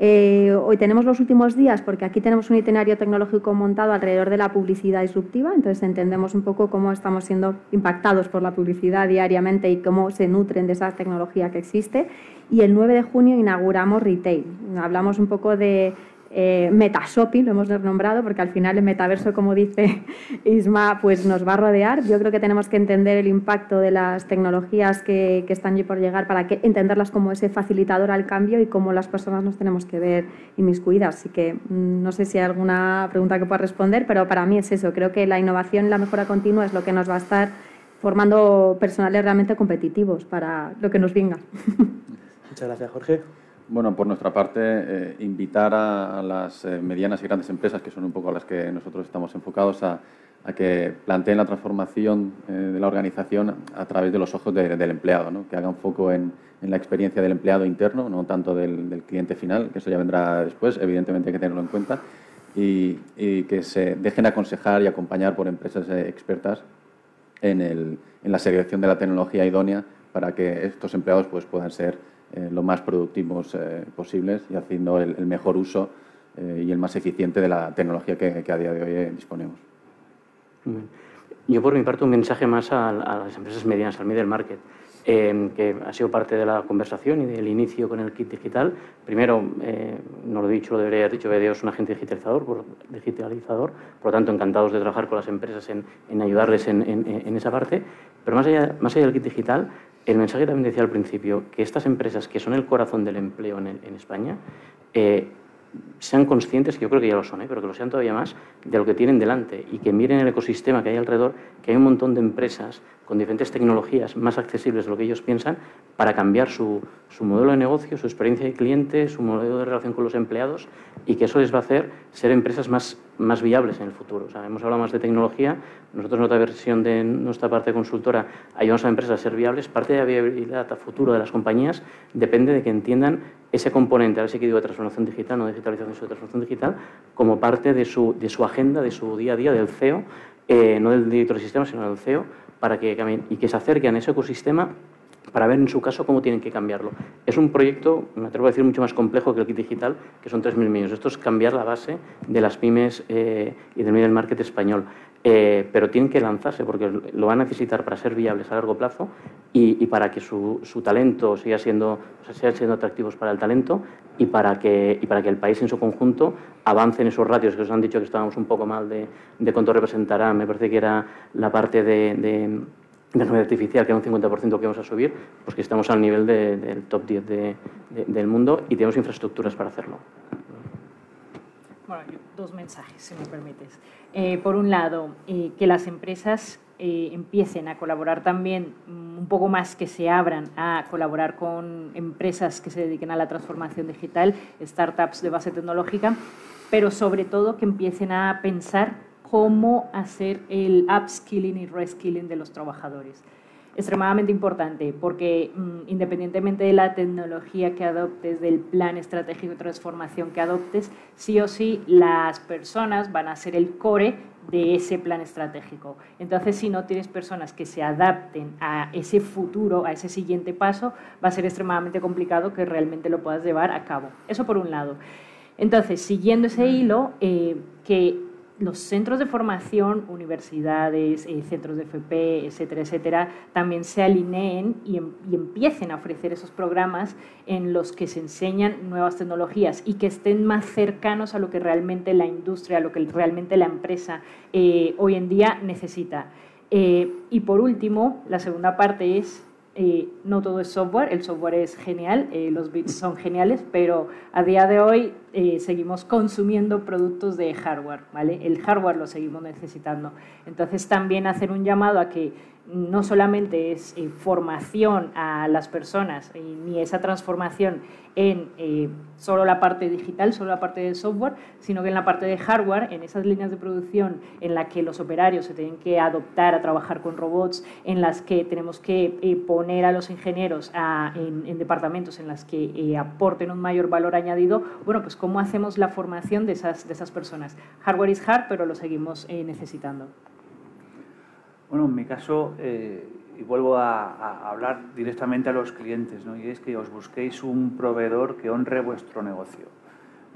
Eh, hoy tenemos los últimos días porque aquí tenemos un itinerario tecnológico montado alrededor de la publicidad disruptiva, entonces entendemos un poco cómo estamos siendo impactados por la publicidad diariamente y cómo se nutren de esa tecnología que existe. Y el 9 de junio inauguramos Retail. Hablamos un poco de eh, metashopping, lo hemos nombrado, porque al final el metaverso, como dice [LAUGHS] Isma, pues nos va a rodear. Yo creo que tenemos que entender el impacto de las tecnologías que, que están por llegar para que entenderlas como ese facilitador al cambio y cómo las personas nos tenemos que ver inmiscuidas. Así que mm, no sé si hay alguna pregunta que pueda responder, pero para mí es eso. Creo que la innovación y la mejora continua es lo que nos va a estar formando personales realmente competitivos para lo que nos venga. [LAUGHS] Muchas gracias, Jorge. Bueno, por nuestra parte, eh, invitar a, las eh, medianas y grandes empresas, que son un poco a las que nosotros estamos enfocados, a, que planteen la transformación eh, de la organización a través de los ojos del empleado, ¿no? que hagan foco en, la experiencia del empleado interno, no tanto del, cliente final, que eso ya vendrá después, evidentemente hay que tenerlo en cuenta, y, que se dejen aconsejar y acompañar por empresas expertas en, en la selección de la tecnología idónea para que estos empleados pues, puedan ser eh, lo más productivos eh, posibles y haciendo el, mejor uso eh, y el más eficiente de la tecnología que, a día de hoy disponemos. Yo por mi parte un mensaje más a, las empresas medianas, al middle market, que ha sido parte de la conversación y del inicio con el kit digital. Primero, no lo he dicho, lo debería haber dicho, BDO es un agente digitalizador por, digitalizador, por lo tanto encantados de trabajar con las empresas en, ayudarles en, en, esa parte. Pero más allá, más allá del kit digital, el mensaje también decía al principio que estas empresas que son el corazón del empleo en, España eh, sean conscientes, que yo creo que ya lo son, ¿eh? pero que lo sean todavía más, de lo que tienen delante y que miren el ecosistema que hay alrededor, que hay un montón de empresas con diferentes tecnologías más accesibles de lo que ellos piensan para cambiar su, su modelo de negocio, su experiencia de cliente, su modelo de relación con los empleados y que eso les va a hacer ser empresas más, más viables en el futuro. O sea, hemos hablado más de tecnología, nosotros en otra versión de nuestra parte consultora ayudamos a empresas a ser viables. Parte de la viabilidad a futuro de las compañías depende de que entiendan ese componente, ahora sí que digo de transformación digital, no digitalización, sino de transformación digital, como parte de su, de su agenda, de su día a día, del CEO, eh, no del director de sistema, sino del CEO, para que, y que se acerquen a ese ecosistema para ver en su caso cómo tienen que cambiarlo. Es un proyecto, me atrevo a decir, mucho más complejo que el kit digital, que son 3.000 millones. Esto es cambiar la base de las pymes eh, y del middle market español. Eh, pero tienen que lanzarse porque lo van a necesitar para ser viables a largo plazo y, para que su, talento siga siendo, siga siendo atractivos para el talento y para, que, y para que el país en su conjunto avance en esos ratios que os han dicho que estábamos un poco mal de, cuánto representará. Me parece que era la parte de de artificial, que era un 50% que vamos a subir, pues que estamos al nivel del top 10 del mundo y tenemos infraestructuras para hacerlo. Bueno, dos mensajes, si me permites. Eh, por un lado, eh, que las empresas eh, empiecen a colaborar también mm, un poco más, que se abran a colaborar con empresas que se dediquen a la transformación digital, startups de base tecnológica, pero sobre todo que empiecen a pensar cómo hacer el upskilling y reskilling de los trabajadores. Extremadamente importante porque mm, independientemente de la tecnología que adoptes, del plan estratégico de transformación que adoptes, sí o sí las personas van a ser el core de ese plan estratégico. Entonces, si no tienes personas que se adapten a ese futuro, a ese siguiente paso, va a ser extremadamente complicado que realmente lo puedas llevar a cabo. Eso por un lado. Entonces, siguiendo ese hilo, eh, que los centros de formación, universidades, eh, centros de FP, etcétera, etcétera, también se alineen em, y, empiecen a ofrecer esos programas en los que se enseñan nuevas tecnologías y que estén más cercanos a lo que realmente la industria, a lo que realmente la empresa eh, hoy en día necesita. Eh, y por último, la segunda parte es eh, no todo es software, el software es genial, eh, los bits son geniales, pero a día de hoy eh, seguimos consumiendo productos de hardware, ¿vale? El hardware lo seguimos necesitando. Entonces también hacer un llamado a que no solamente es eh, formación a las personas, eh, ni esa transformación en eh, solo la parte digital, solo la parte de software, sino que en la parte de hardware, en esas líneas de producción en las que los operarios se tienen que adoptar a trabajar con robots, en las que tenemos que poner a los ingenieros en, departamentos en las que aporten un mayor valor añadido, bueno, pues cómo hacemos la formación de esas, de esas personas. Hardware es hard, pero lo seguimos necesitando. Bueno, en mi caso, eh, y vuelvo a, hablar directamente a los clientes, ¿no? y es que os busquéis un proveedor que honre vuestro negocio.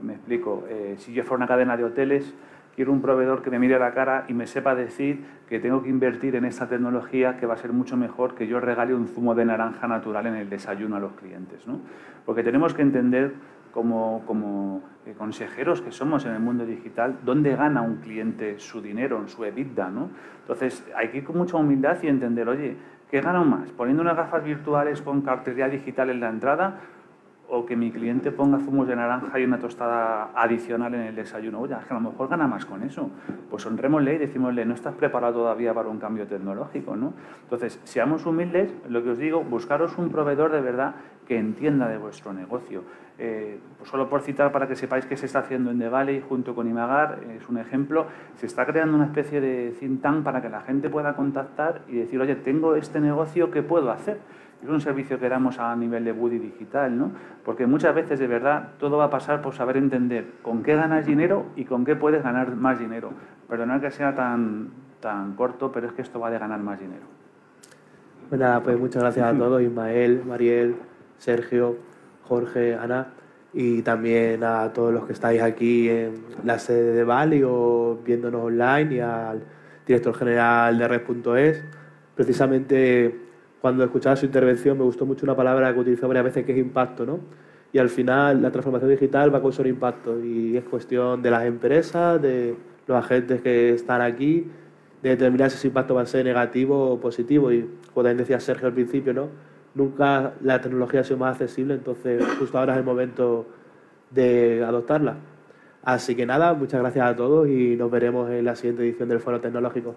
Me explico, eh, si yo fuera una cadena de hoteles, quiero un proveedor que me mire a la cara y me sepa decir que tengo que invertir en esta tecnología que va a ser mucho mejor que yo regale un zumo de naranja natural en el desayuno a los clientes. ¿no? Porque tenemos que entender como, como eh, consejeros que somos en el mundo digital, dónde gana un cliente su dinero, su EBITDA, ¿no? Entonces, hay que ir con mucha humildad y entender, oye, ¿qué gano más? ¿Poniendo unas gafas virtuales con cartelería digital en la entrada o que mi cliente ponga zumos de naranja y una tostada adicional en el desayuno. Oye, es que a lo mejor gana más con eso. Pues honrémosle y decimosle, no estás preparado todavía para un cambio tecnológico, ¿no? Entonces, seamos humildes, lo que os digo, buscaros un proveedor de verdad que entienda de vuestro negocio. Eh, pues solo por citar para que sepáis qué se está haciendo en The Valley junto con Imagar, es un ejemplo, se está creando una especie de think tank para que la gente pueda contactar y decir, oye, tengo este negocio, ¿qué puedo hacer? es un servicio que damos a nivel de Woody digital, ¿no? Porque muchas veces, de verdad, todo va a pasar por saber entender con qué ganas dinero y con qué puedes ganar más dinero. Perdonad que sea tan, tan corto, pero es que esto va de ganar más dinero. Pues pues muchas gracias a todos, Ismael, Mariel, Sergio, Jorge, Ana, y también a todos los que estáis aquí en la sede de Bali o viéndonos online y al director general de Red.es. Precisamente cuando escuchaba su intervención me gustó mucho una palabra que utilizó varias veces que es impacto, ¿no? Y al final la transformación digital va a causar impacto y es cuestión de las empresas, de los agentes que están aquí, de determinar si ese impacto va a ser negativo o positivo. Y como también decía Sergio al principio, ¿no? Nunca la tecnología ha sido más accesible, entonces justo ahora es el momento de adoptarla. Así que nada, muchas gracias a todos y nos veremos en la siguiente edición del Foro Tecnológico.